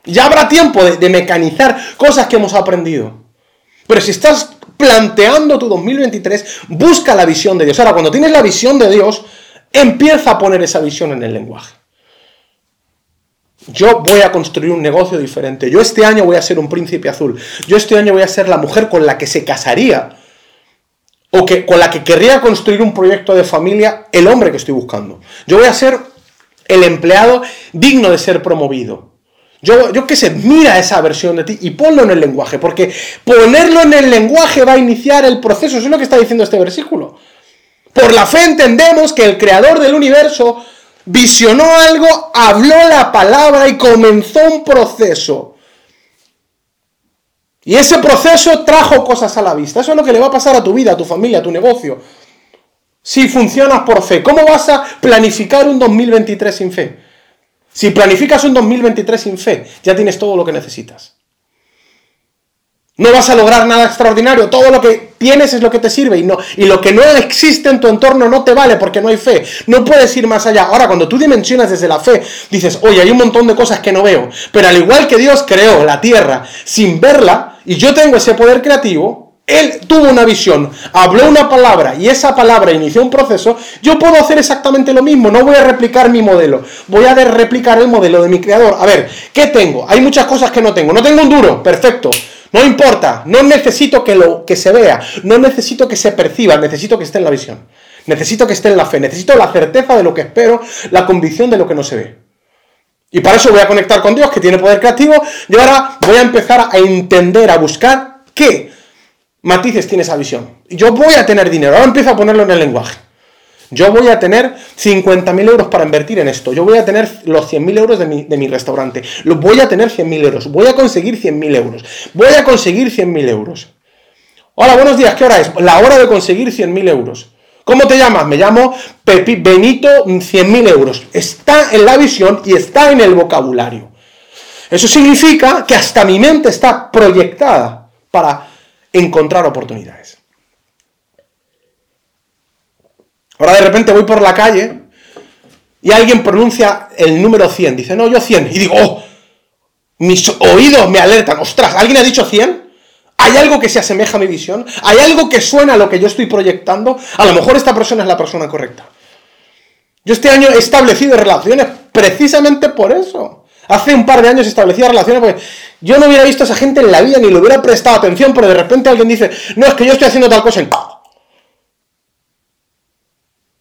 Ya habrá tiempo de mecanizar cosas que hemos aprendido. Pero si estás planteando tu 2023, busca la visión de Dios. Ahora, cuando tienes la visión de Dios, empieza a poner esa visión en el lenguaje. Yo voy a construir un negocio diferente. Yo este año voy a ser un príncipe azul. Yo este año voy a ser la mujer con la que se casaría. O que, con la que querría construir un proyecto de familia el hombre que estoy buscando. Yo voy a ser el empleado digno de ser promovido. Yo, yo qué sé, mira esa versión de ti y ponlo en el lenguaje, porque ponerlo en el lenguaje va a iniciar el proceso, eso es lo que está diciendo este versículo. Por la fe entendemos que el creador del universo visionó algo, habló la palabra y comenzó un proceso. Y ese proceso trajo cosas a la vista. Eso es lo que le va a pasar a tu vida, a tu familia, a tu negocio. Si funcionas por fe, ¿cómo vas a planificar un 2023 sin fe? Si planificas un 2023 sin fe, ya tienes todo lo que necesitas. No vas a lograr nada extraordinario. Todo lo que tienes es lo que te sirve y, no, y lo que no existe en tu entorno no te vale porque no hay fe. No puedes ir más allá. Ahora, cuando tú dimensionas desde la fe, dices, oye, hay un montón de cosas que no veo. Pero al igual que Dios creó la tierra sin verla, y yo tengo ese poder creativo, Él tuvo una visión, habló una palabra y esa palabra inició un proceso, yo puedo hacer exactamente lo mismo. No voy a replicar mi modelo, voy a replicar el modelo de mi creador. A ver, ¿qué tengo? Hay muchas cosas que no tengo. No tengo un duro, perfecto. No importa, no necesito que, lo, que se vea, no necesito que se perciba, necesito que esté en la visión. Necesito que esté en la fe, necesito la certeza de lo que espero, la convicción de lo que no se ve. Y para eso voy a conectar con Dios, que tiene poder creativo, y ahora voy a empezar a entender, a buscar qué matices tiene esa visión. Yo voy a tener dinero, ahora empiezo a ponerlo en el lenguaje. Yo voy a tener 50.000 euros para invertir en esto. Yo voy a tener los 100.000 euros de mi, restaurante. Lo, voy a tener 100.000 euros. Voy a conseguir 100.000 euros. Voy a conseguir 100.000 euros. Hola, buenos días. ¿Qué hora es? La hora de conseguir 100.000 euros. ¿Cómo te llamas? Me llamo Pepi Benito 100.000 euros. Está en la visión y está en el vocabulario. Eso significa que hasta mi mente está proyectada para encontrar oportunidades. Ahora de repente voy por la calle y alguien pronuncia el número 100. Dice, no, yo 100. Y digo, oh, mis oídos me alertan. Ostras, ¿alguien ha dicho 100? ¿Hay algo que se asemeja a mi visión? ¿Hay algo que suena a lo que yo estoy proyectando? A lo mejor esta persona es la persona correcta. Yo este año he establecido relaciones precisamente por eso. Hace un par de años establecía relaciones porque yo no hubiera visto a esa gente en la vida ni le hubiera prestado atención, pero de repente alguien dice, no, es que yo estoy haciendo tal cosa en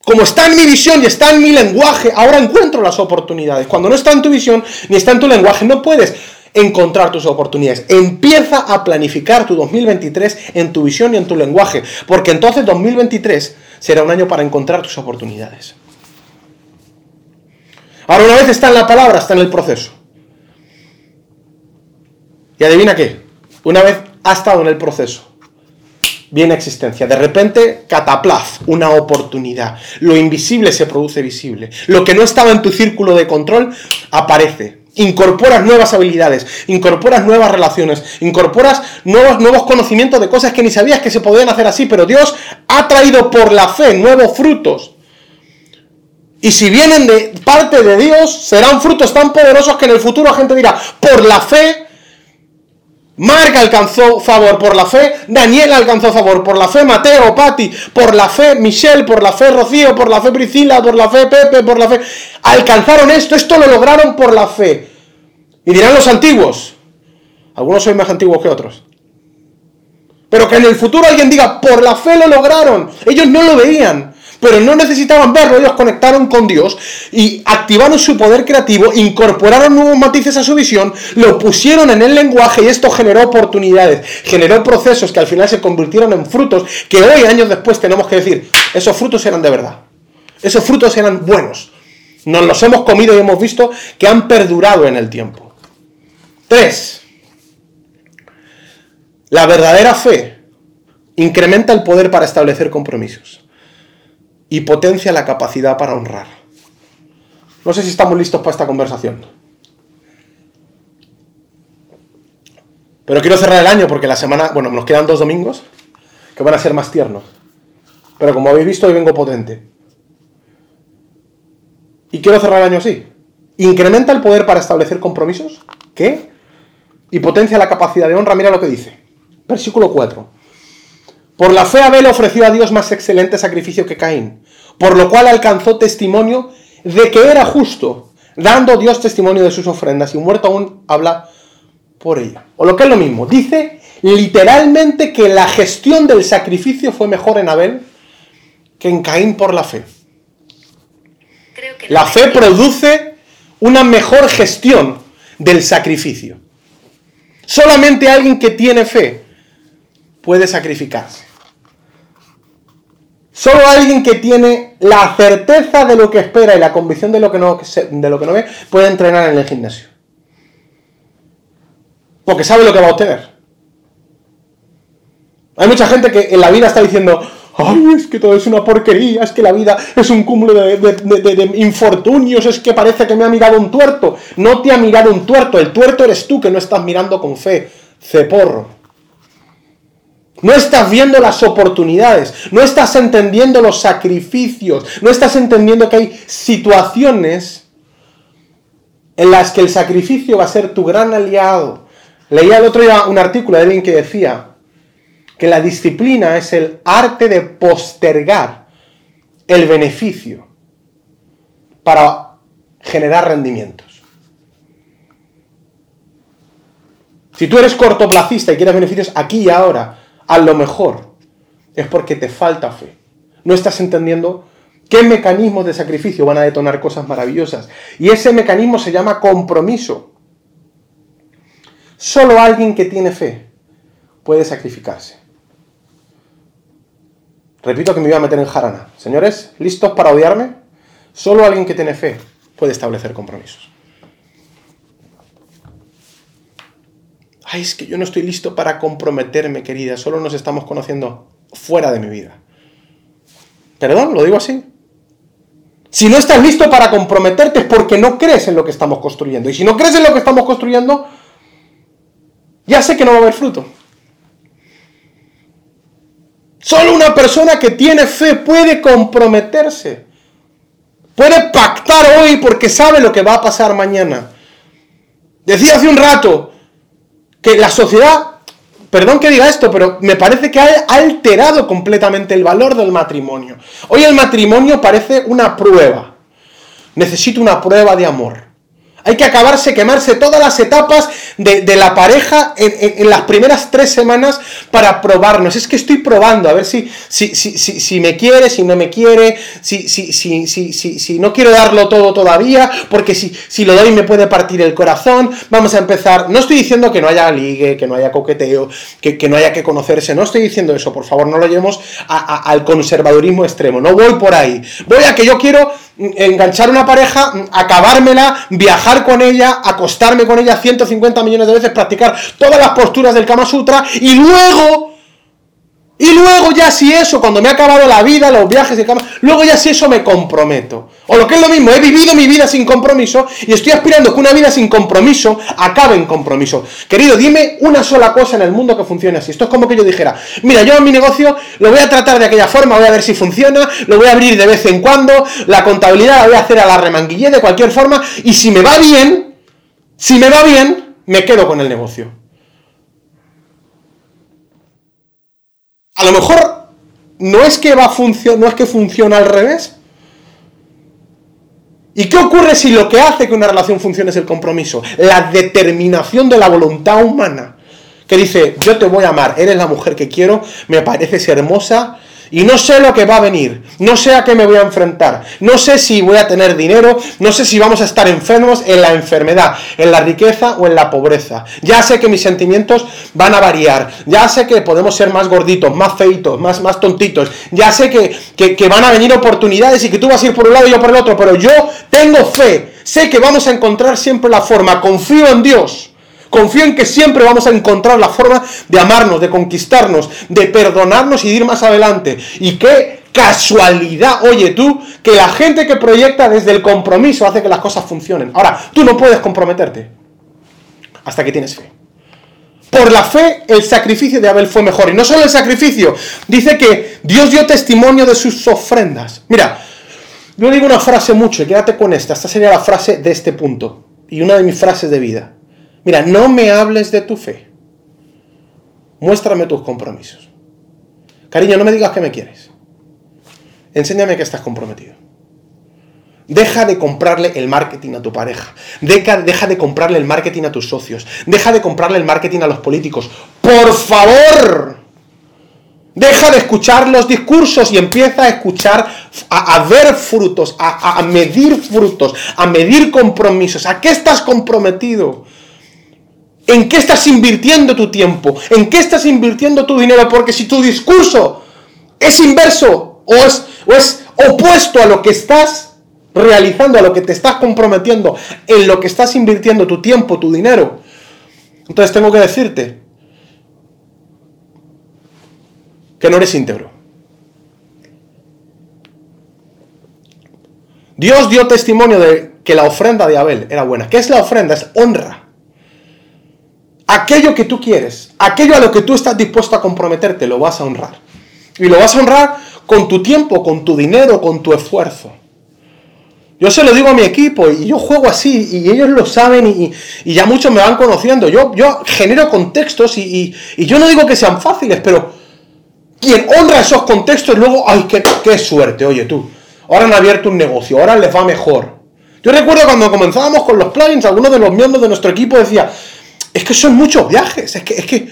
como está en mi visión y está en mi lenguaje, ahora encuentro las oportunidades. Cuando no está en tu visión ni está en tu lenguaje, no puedes encontrar tus oportunidades. Empieza a planificar tu 2023 en tu visión y en tu lenguaje, porque entonces 2023 será un año para encontrar tus oportunidades. Ahora una vez está en la palabra, está en el proceso. Y adivina qué, una vez ha estado en el proceso, viene existencia. De repente, cataplaz, una oportunidad. Lo invisible se produce visible. Lo que no estaba en tu círculo de control aparece. Incorporas nuevas habilidades, incorporas nuevas relaciones, incorporas nuevos, nuevos conocimientos de cosas que ni sabías que se podían hacer así, pero Dios ha traído por la fe nuevos frutos. Y si vienen de parte de Dios, serán frutos tan poderosos que en el futuro la gente dirá, por la fe Marc alcanzó favor por la fe, Daniel alcanzó favor por la fe, Mateo, Patti, por la fe, Michelle, por la fe, Rocío, por la fe, Priscila, por la fe, Pepe, por la fe. Alcanzaron esto, esto lo lograron por la fe. Y dirán los antiguos, algunos soy más antiguos que otros. Pero que en el futuro alguien diga, por la fe lo lograron. Ellos no lo veían pero no necesitaban verlo, ellos conectaron con Dios y activaron su poder creativo, incorporaron nuevos matices a su visión, lo pusieron en el lenguaje y esto generó oportunidades, generó procesos que al final se convirtieron en frutos que hoy, años después, tenemos que decir, esos frutos eran de verdad, esos frutos eran buenos, nos los hemos comido y hemos visto que han perdurado en el tiempo. Tres, la verdadera fe incrementa el poder para establecer compromisos y potencia la capacidad para honrar. No sé si estamos listos para esta conversación. Pero quiero cerrar el año porque la semana, bueno, nos quedan dos domingos que van a ser más tiernos. Pero como habéis visto, hoy vengo potente. Y quiero cerrar el año así. Incrementa el poder para establecer compromisos. ¿Qué? Y potencia la capacidad de honra. Mira lo que dice. Versículo 4. Por la fe Abel ofreció a Dios más excelente sacrificio que Caín, por lo cual alcanzó testimonio de que era justo, dando Dios testimonio de sus ofrendas y muerto aún habla por ella. O lo que es lo mismo, dice literalmente que la gestión del sacrificio fue mejor en Abel que en Caín por la fe. la fe produce una mejor gestión del sacrificio. Solamente alguien que tiene fe puede sacrificarse. Solo alguien que tiene la certeza de lo que espera y la convicción de lo que no, de lo que no ve puede entrenar en el gimnasio. Porque sabe lo que va a obtener. Hay mucha gente que en la vida está diciendo, ay, es que todo es una porquería, es que la vida es un cúmulo de, de, infortunios, es que parece que me ha mirado un tuerto. No te ha mirado un tuerto, el tuerto eres tú que no estás mirando con fe. Ceporro. No estás viendo las oportunidades, no estás entendiendo los sacrificios, no estás entendiendo que hay situaciones en las que el sacrificio va a ser tu gran aliado. Leía el otro día un artículo de alguien que decía que la disciplina es el arte de postergar el beneficio para generar rendimientos. Si tú eres cortoplacista y quieres beneficios aquí y ahora, a lo mejor es porque te falta fe. No estás entendiendo qué mecanismos de sacrificio van a detonar cosas maravillosas. Y ese mecanismo se llama compromiso. Solo alguien que tiene fe puede sacrificarse. Repito que me iba a meter en jarana. Señores, ¿listos para odiarme? Solo alguien que tiene fe puede establecer compromisos. Ay, es que yo no estoy listo para comprometerme, querida. Solo nos estamos conociendo fuera de mi vida. Perdón, lo digo así. Si no estás listo para comprometerte es porque no crees en lo que estamos construyendo. Y si no crees en lo que estamos construyendo, ya sé que no va a haber fruto. Solo una persona que tiene fe puede comprometerse. Puede pactar hoy porque sabe lo que va a pasar mañana. Decía hace un rato, que la sociedad, perdón que diga esto, pero me parece que ha alterado completamente el valor del matrimonio. Hoy el matrimonio parece una prueba. Necesito una prueba de amor. Hay que acabarse, quemarse todas las etapas de, la pareja en, las primeras tres semanas para probarnos. Es que estoy probando a ver si, si, si, si, me quiere, si no me quiere, si, si, si, si, si, no quiero darlo todo todavía, porque si, si lo doy me puede partir el corazón. Vamos a empezar. No estoy diciendo que no haya ligue, que no haya coqueteo, que, que no haya que conocerse. No estoy diciendo eso, por favor, no lo llevemos al conservadurismo extremo. No voy por ahí. Voy a que yo quiero enganchar una pareja, acabármela, viajar con ella, acostarme con ella 150 millones de veces, practicar todas las posturas del Kama Sutra y luego y luego ya si eso, cuando me ha acabado la vida, los viajes de cama, luego ya si eso me comprometo. O lo que es lo mismo, he vivido mi vida sin compromiso y estoy aspirando que una vida sin compromiso acabe en compromiso. Querido, dime una sola cosa en el mundo que funcione así. Esto es como que yo dijera, mira, yo en mi negocio lo voy a tratar de aquella forma, voy a ver si funciona, lo voy a abrir de vez en cuando, la contabilidad la voy a hacer a la remanguillé de cualquier forma y si me va bien, si me va bien, me quedo con el negocio. a lo mejor no es que va a no es que funciona al revés. ¿Y qué ocurre si lo que hace que una relación funcione es el compromiso? La determinación de la voluntad humana. Que dice, yo te voy a amar, eres la mujer que quiero, me pareces hermosa, y no sé lo que va a venir, no sé a qué me voy a enfrentar, no sé si voy a tener dinero, no sé si vamos a estar enfermos en la enfermedad, en la riqueza o en la pobreza. Ya sé que mis sentimientos van a variar, ya sé que podemos ser más gorditos, más feitos, más, más tontitos, ya sé que, que van a venir oportunidades y que tú vas a ir por un lado y yo por el otro, pero yo tengo fe, sé que vamos a encontrar siempre la forma, confío en Dios. Confío en que siempre vamos a encontrar la forma de amarnos, de conquistarnos, de perdonarnos y de ir más adelante. Y qué casualidad, oye tú, que la gente que proyecta desde el compromiso hace que las cosas funcionen. Ahora, tú no puedes comprometerte hasta que tienes fe. Por la fe, el sacrificio de Abel fue mejor. Y no solo el sacrificio, dice que Dios dio testimonio de sus ofrendas. Mira, yo digo una frase mucho y quédate con esta. Esta sería la frase de este punto. Y una de mis frases de vida. Mira, no me hables de tu fe. Muéstrame tus compromisos. Cariño, no me digas que me quieres. Enséñame que estás comprometido. Deja de comprarle el marketing a tu pareja. Deja, de comprarle el marketing a tus socios. Deja de comprarle el marketing a los políticos. Por favor. Deja de escuchar los discursos y empieza a escuchar, a, ver frutos, a, a medir frutos, a medir compromisos. ¿A qué estás comprometido? ¿En qué estás invirtiendo tu tiempo? ¿En qué estás invirtiendo tu dinero? Porque si tu discurso es inverso o es, es opuesto a lo que estás realizando, a lo que te estás comprometiendo, en lo que estás invirtiendo tu tiempo, tu dinero, entonces tengo que decirte que no eres íntegro. Dios dio testimonio de que la ofrenda de Abel era buena. ¿Qué es la ofrenda? Es honra. Aquello que tú quieres, aquello a lo que tú estás dispuesto a comprometerte, lo vas a honrar. Y lo vas a honrar con tu tiempo, con tu dinero, con tu esfuerzo. Yo se lo digo a mi equipo y yo juego así y ellos lo saben y, ya muchos me van conociendo. Yo, yo genero contextos y, yo no digo que sean fáciles, pero quien honra esos contextos luego, ay, qué, qué suerte, oye tú. Ahora han abierto un negocio, ahora les va mejor. Yo recuerdo cuando comenzábamos con los plugins, algunos de los miembros de nuestro equipo decía, es que son muchos viajes, es que, es que,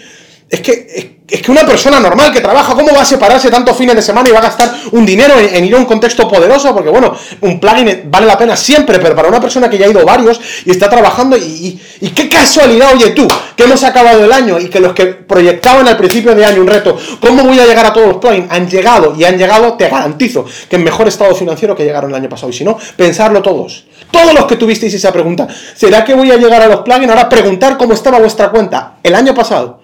es que, es que una persona normal que trabaja, ¿cómo va a separarse tantos fines de semana y va a gastar un dinero en, ir a un contexto poderoso? Porque bueno, un plugin vale la pena siempre, pero para una persona que ya ha ido varios y está trabajando, y, qué casualidad, oye tú, que hemos acabado el año y que los que proyectaban al principio de año un reto, ¿cómo voy a llegar a todos los plugins? Han llegado y han llegado, te garantizo, que en mejor estado financiero que llegaron el año pasado. Y si no, pensarlo todos. Todos los que tuvisteis esa pregunta, ¿será que voy a llegar a los plugins? Ahora preguntar cómo estaba vuestra cuenta el año pasado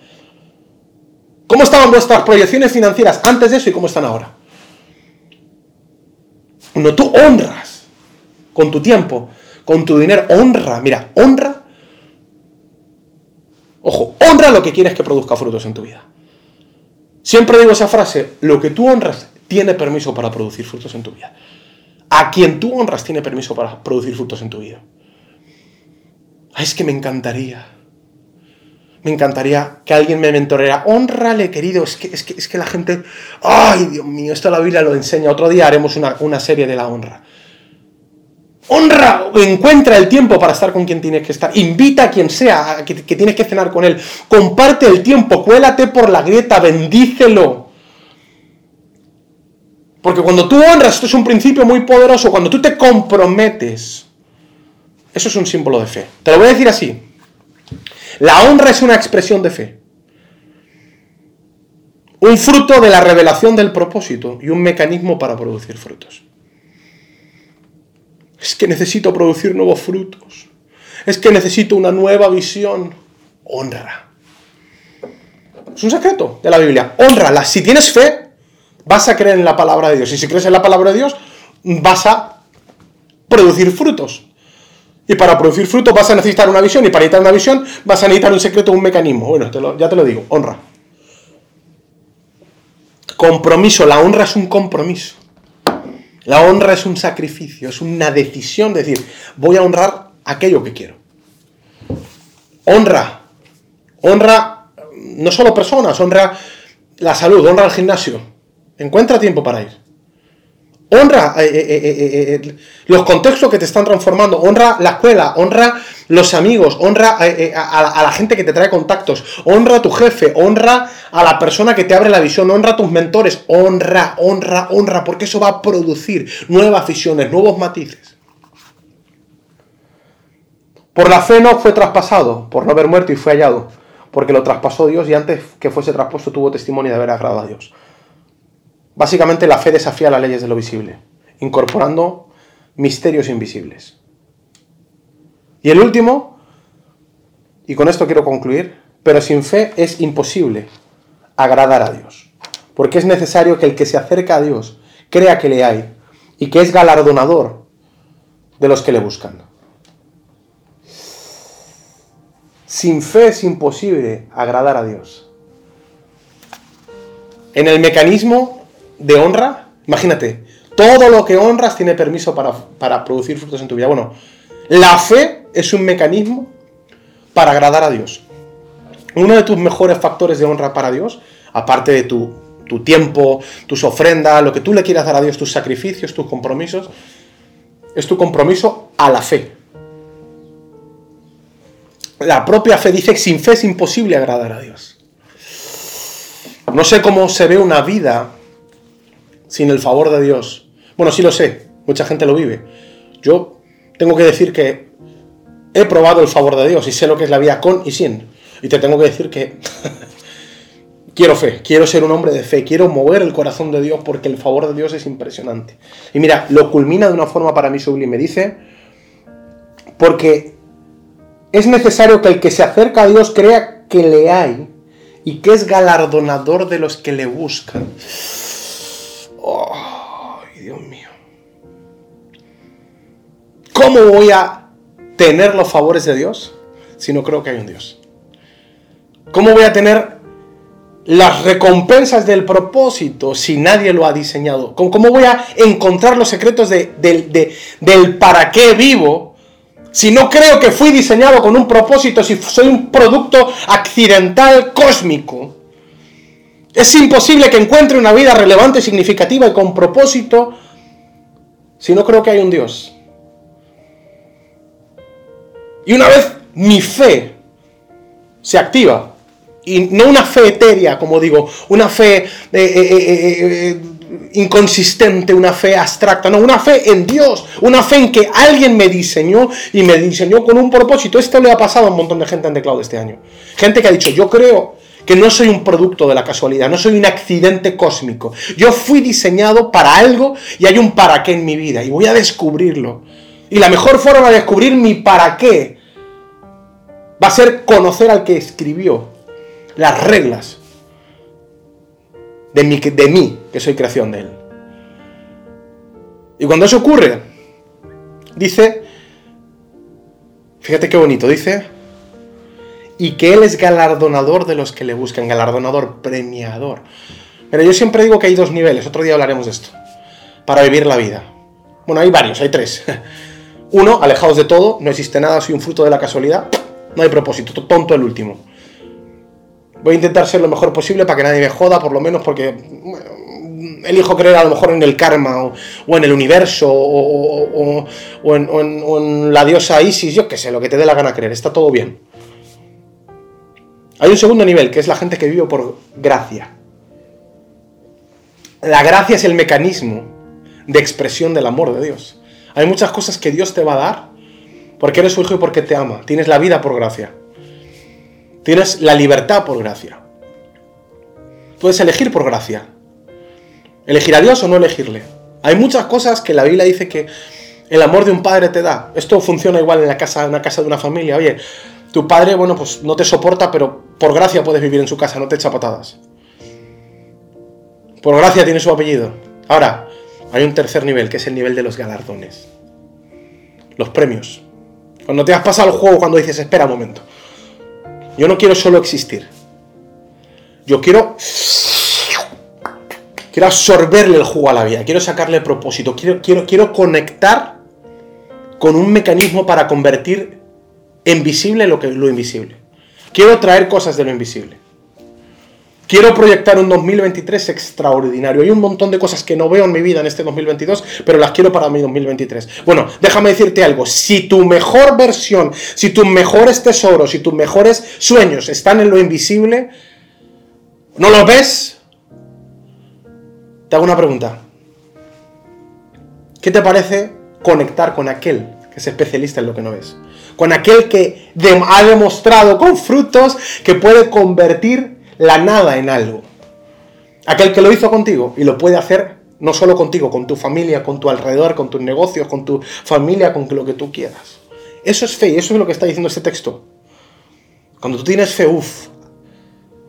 ¿Cómo estaban vuestras proyecciones financieras antes de eso y cómo están ahora? Cuando tú honras con tu tiempo, con tu dinero, honra, mira, honra. Ojo, honra lo que quieres que produzca frutos en tu vida. Siempre digo esa frase, lo que tú honras tiene permiso para producir frutos en tu vida. A quien tú honras tiene permiso para producir frutos en tu vida. Ay, es que me encantaría me encantaría que alguien me mentoreara. Honrale, querido. Es que, es que, es que la gente. ¡Ay, Dios mío! Esto la Biblia lo enseña. Otro día haremos una, serie de la honra. Honra, encuentra el tiempo para estar con quien tienes que estar. Invita a quien sea, que, que tienes que cenar con él. Comparte el tiempo, cuélate por la grieta, bendícelo. Porque cuando tú honras, esto es un principio muy poderoso, cuando tú te comprometes, eso es un símbolo de fe. Te lo voy a decir así. La honra es una expresión de fe. Un fruto de la revelación del propósito y un mecanismo para producir frutos. Es que necesito producir nuevos frutos. Es que necesito una nueva visión. Honra. Es un secreto de la Biblia. Honrala. Si tienes fe, vas a creer en la palabra de Dios. Y si crees en la palabra de Dios, vas a producir frutos. Y para producir fruto vas a necesitar una visión, y para necesitar una visión vas a necesitar un secreto, un mecanismo. Bueno, ya te lo digo, honra. Compromiso, la honra es un compromiso. La honra es un sacrificio, es una decisión de decir, voy a honrar aquello que quiero. Honra. Honra no solo personas, honra la salud, honra el gimnasio. Encuentra tiempo para ir. Honra eh, eh, eh, los contextos que te están transformando, honra la escuela, honra los amigos, honra a, la gente que te trae contactos, honra a tu jefe, honra a la persona que te abre la visión, honra a tus mentores, honra, honra, honra, porque eso va a producir nuevas visiones, nuevos matices. Por la fe no fue traspasado, por no haber muerto y fue hallado, porque lo traspasó Dios y antes que fuese traspuesto tuvo testimonio de haber agradado a Dios. Básicamente la fe desafía las leyes de lo visible, incorporando misterios invisibles. Y el último, y con esto quiero concluir, pero sin fe es imposible agradar a Dios, porque es necesario que el que se acerca a Dios crea que le hay y que es galardonador de los que le buscan. Sin fe es imposible agradar a Dios. En el mecanismo de honra, imagínate, todo lo que honras tiene permiso para, producir frutos en tu vida. Bueno, la fe es un mecanismo para agradar a Dios. Uno de tus mejores factores de honra para Dios, aparte de tu, tu tiempo, tus ofrendas, lo que tú le quieras dar a Dios, tus sacrificios, tus compromisos, es tu compromiso a la fe. La propia fe dice que sin fe es imposible agradar a Dios. No sé cómo se ve una vida sin el favor de Dios. Bueno, sí lo sé, mucha gente lo vive. Yo tengo que decir que he probado el favor de Dios y sé lo que es la vida con y sin. Y te tengo que decir que quiero fe, quiero ser un hombre de fe, quiero mover el corazón de Dios porque el favor de Dios es impresionante. Y mira, lo culmina de una forma para mí sublime. Dice, porque es necesario que el que se acerca a Dios crea que le hay y que es galardonador de los que le buscan. ¡Ay, Dios mío! ¿Cómo voy a tener los favores de Dios si no creo que hay un Dios? ¿Cómo voy a tener las recompensas del propósito si nadie lo ha diseñado? ¿Cómo voy a encontrar los secretos del para qué vivo si no creo que fui diseñado con un propósito, si soy un producto accidental cósmico? Es imposible que encuentre una vida relevante, significativa y con propósito si no creo que hay un Dios. Y una vez mi fe se activa, y no una fe etérea, como digo, una fe eh, eh, eh, inconsistente, una fe abstracta, no, una fe en Dios, una fe en que alguien me diseñó y me diseñó con un propósito. Esto le ha pasado a un montón de gente en teclado este año. Gente que ha dicho, yo creo que no soy un producto de la casualidad, no soy un accidente cósmico. Yo fui diseñado para algo y hay un para qué en mi vida y voy a descubrirlo. Y la mejor forma de descubrir mi para qué va a ser conocer al que escribió las reglas de mí, de mí que soy creación de él. Y cuando eso ocurre, dice, fíjate qué bonito, dice, y que Él es galardonador de los que le buscan, galardonador, premiador. Pero yo siempre digo que hay dos niveles, otro día hablaremos de esto, para vivir la vida. Bueno, hay varios, hay tres. Uno, alejados de todo, no existe nada, soy un fruto de la casualidad, no hay propósito, tonto el último. Voy a intentar ser lo mejor posible para que nadie me joda, por lo menos porque elijo creer a lo mejor en el karma o, en el universo o, en, o, en, la diosa Isis, yo qué sé, lo que te dé la gana creer, está todo bien. Hay un segundo nivel, que es la gente que vive por gracia. La gracia es el mecanismo de expresión del amor de Dios. Hay muchas cosas que Dios te va a dar porque eres su hijo y porque te ama. Tienes la vida por gracia. Tienes la libertad por gracia. Puedes elegir por gracia. Elegir a Dios o no elegirle. Hay muchas cosas que la Biblia dice que el amor de un padre te da. Esto funciona igual en la casa, en una casa de una familia. Oye, tu padre, bueno, pues no te soporta, pero por gracia puedes vivir en su casa, no te echa patadas. Por gracia tiene su apellido. Ahora, hay un tercer nivel, que es el nivel de los galardones. Los premios. Cuando te has pasado el juego, cuando dices, espera un momento. Yo no quiero solo existir. Yo quiero... Quiero absorberle el jugo a la vida. Quiero sacarle propósito. Quiero, quiero, quiero conectar con un mecanismo para convertir en visible lo, que, lo invisible. Quiero traer cosas de lo invisible. Quiero proyectar un 2023 extraordinario. Hay un montón de cosas que no veo en mi vida en este 2022, pero las quiero para mi 2023. Bueno, déjame decirte algo. Si tu mejor versión, si tus mejores tesoros, si tus mejores sueños están en lo invisible, ¿no lo ves? Te hago una pregunta. ¿Qué te parece conectar con aquel que es especialista en lo que no ves? Con aquel que ha demostrado con frutos que puede convertir la nada en algo. Aquel que lo hizo contigo y lo puede hacer no solo contigo, con tu familia, con tu alrededor, con tus negocios, con tu familia, con lo que tú quieras. Eso es fe y eso es lo que está diciendo este texto. Cuando tú tienes fe, uff,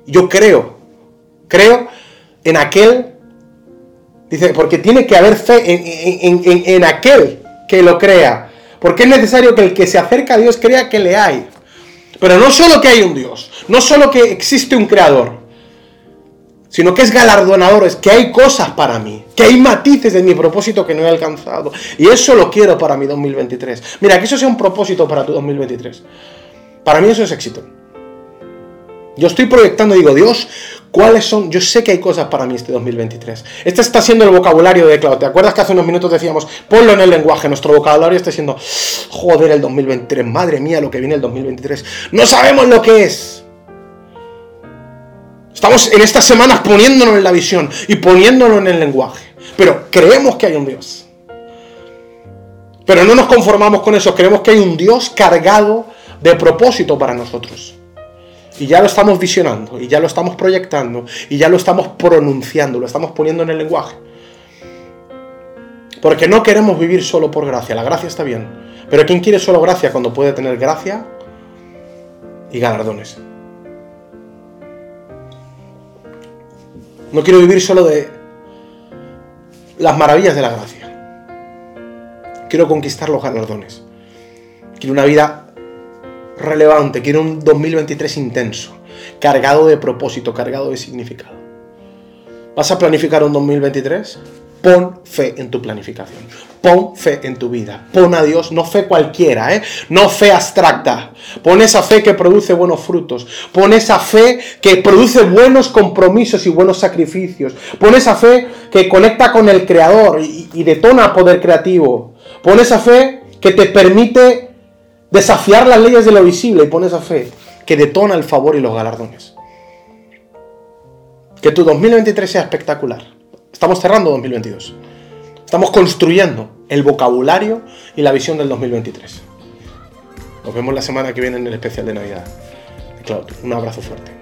yo creo, creo en aquel, dice, porque tiene que haber fe en, en aquel que lo crea. Porque es necesario que el que se acerca a Dios crea que le hay. Pero no solo que hay un Dios, no solo que existe un creador, sino que es galardonador, es que hay cosas para mí, que hay matices de mi propósito que no he alcanzado. Y eso lo quiero para mi 2023. Mira, que eso sea un propósito para tu 2023. Para mí eso es éxito. Yo estoy proyectando, digo, Dios, ¿cuáles son? Yo sé que hay cosas para mí este 2023. Este está siendo el vocabulario de Cloud. ¿Te acuerdas que hace unos minutos decíamos, ponlo en el lenguaje? Nuestro vocabulario está siendo, joder, el 2023, madre mía, lo que viene el 2023. No sabemos lo que es. Estamos en estas semanas poniéndonos en la visión y poniéndonos en el lenguaje. Pero creemos que hay un Dios. Pero no nos conformamos con eso, creemos que hay un Dios cargado de propósito para nosotros. Y ya lo estamos visionando, y ya lo estamos proyectando, y ya lo estamos pronunciando, lo estamos poniendo en el lenguaje. Porque no queremos vivir solo por gracia, la gracia está bien. Pero ¿quién quiere solo gracia cuando puede tener gracia y galardones? No quiero vivir solo de las maravillas de la gracia. Quiero conquistar los galardones. Quiero una vida relevante, quiero un 2023 intenso, cargado de propósito, cargado de significado. ¿Vas a planificar un 2023? Pon fe en tu planificación. Pon fe en tu vida. Pon a Dios, no fe cualquiera, ¿eh? no fe abstracta. Pon esa fe que produce buenos frutos. Pon esa fe que produce buenos compromisos y buenos sacrificios. Pon esa fe que conecta con el Creador y, y detona poder creativo. Pon esa fe que te permite desafiar las leyes de lo visible y pon esa fe que detona el favor y los galardones. Que tu 2023 sea espectacular. Estamos cerrando 2022. Estamos construyendo el vocabulario y la visión del 2023. Nos vemos la semana que viene en el especial de Navidad. Cloud, un abrazo fuerte.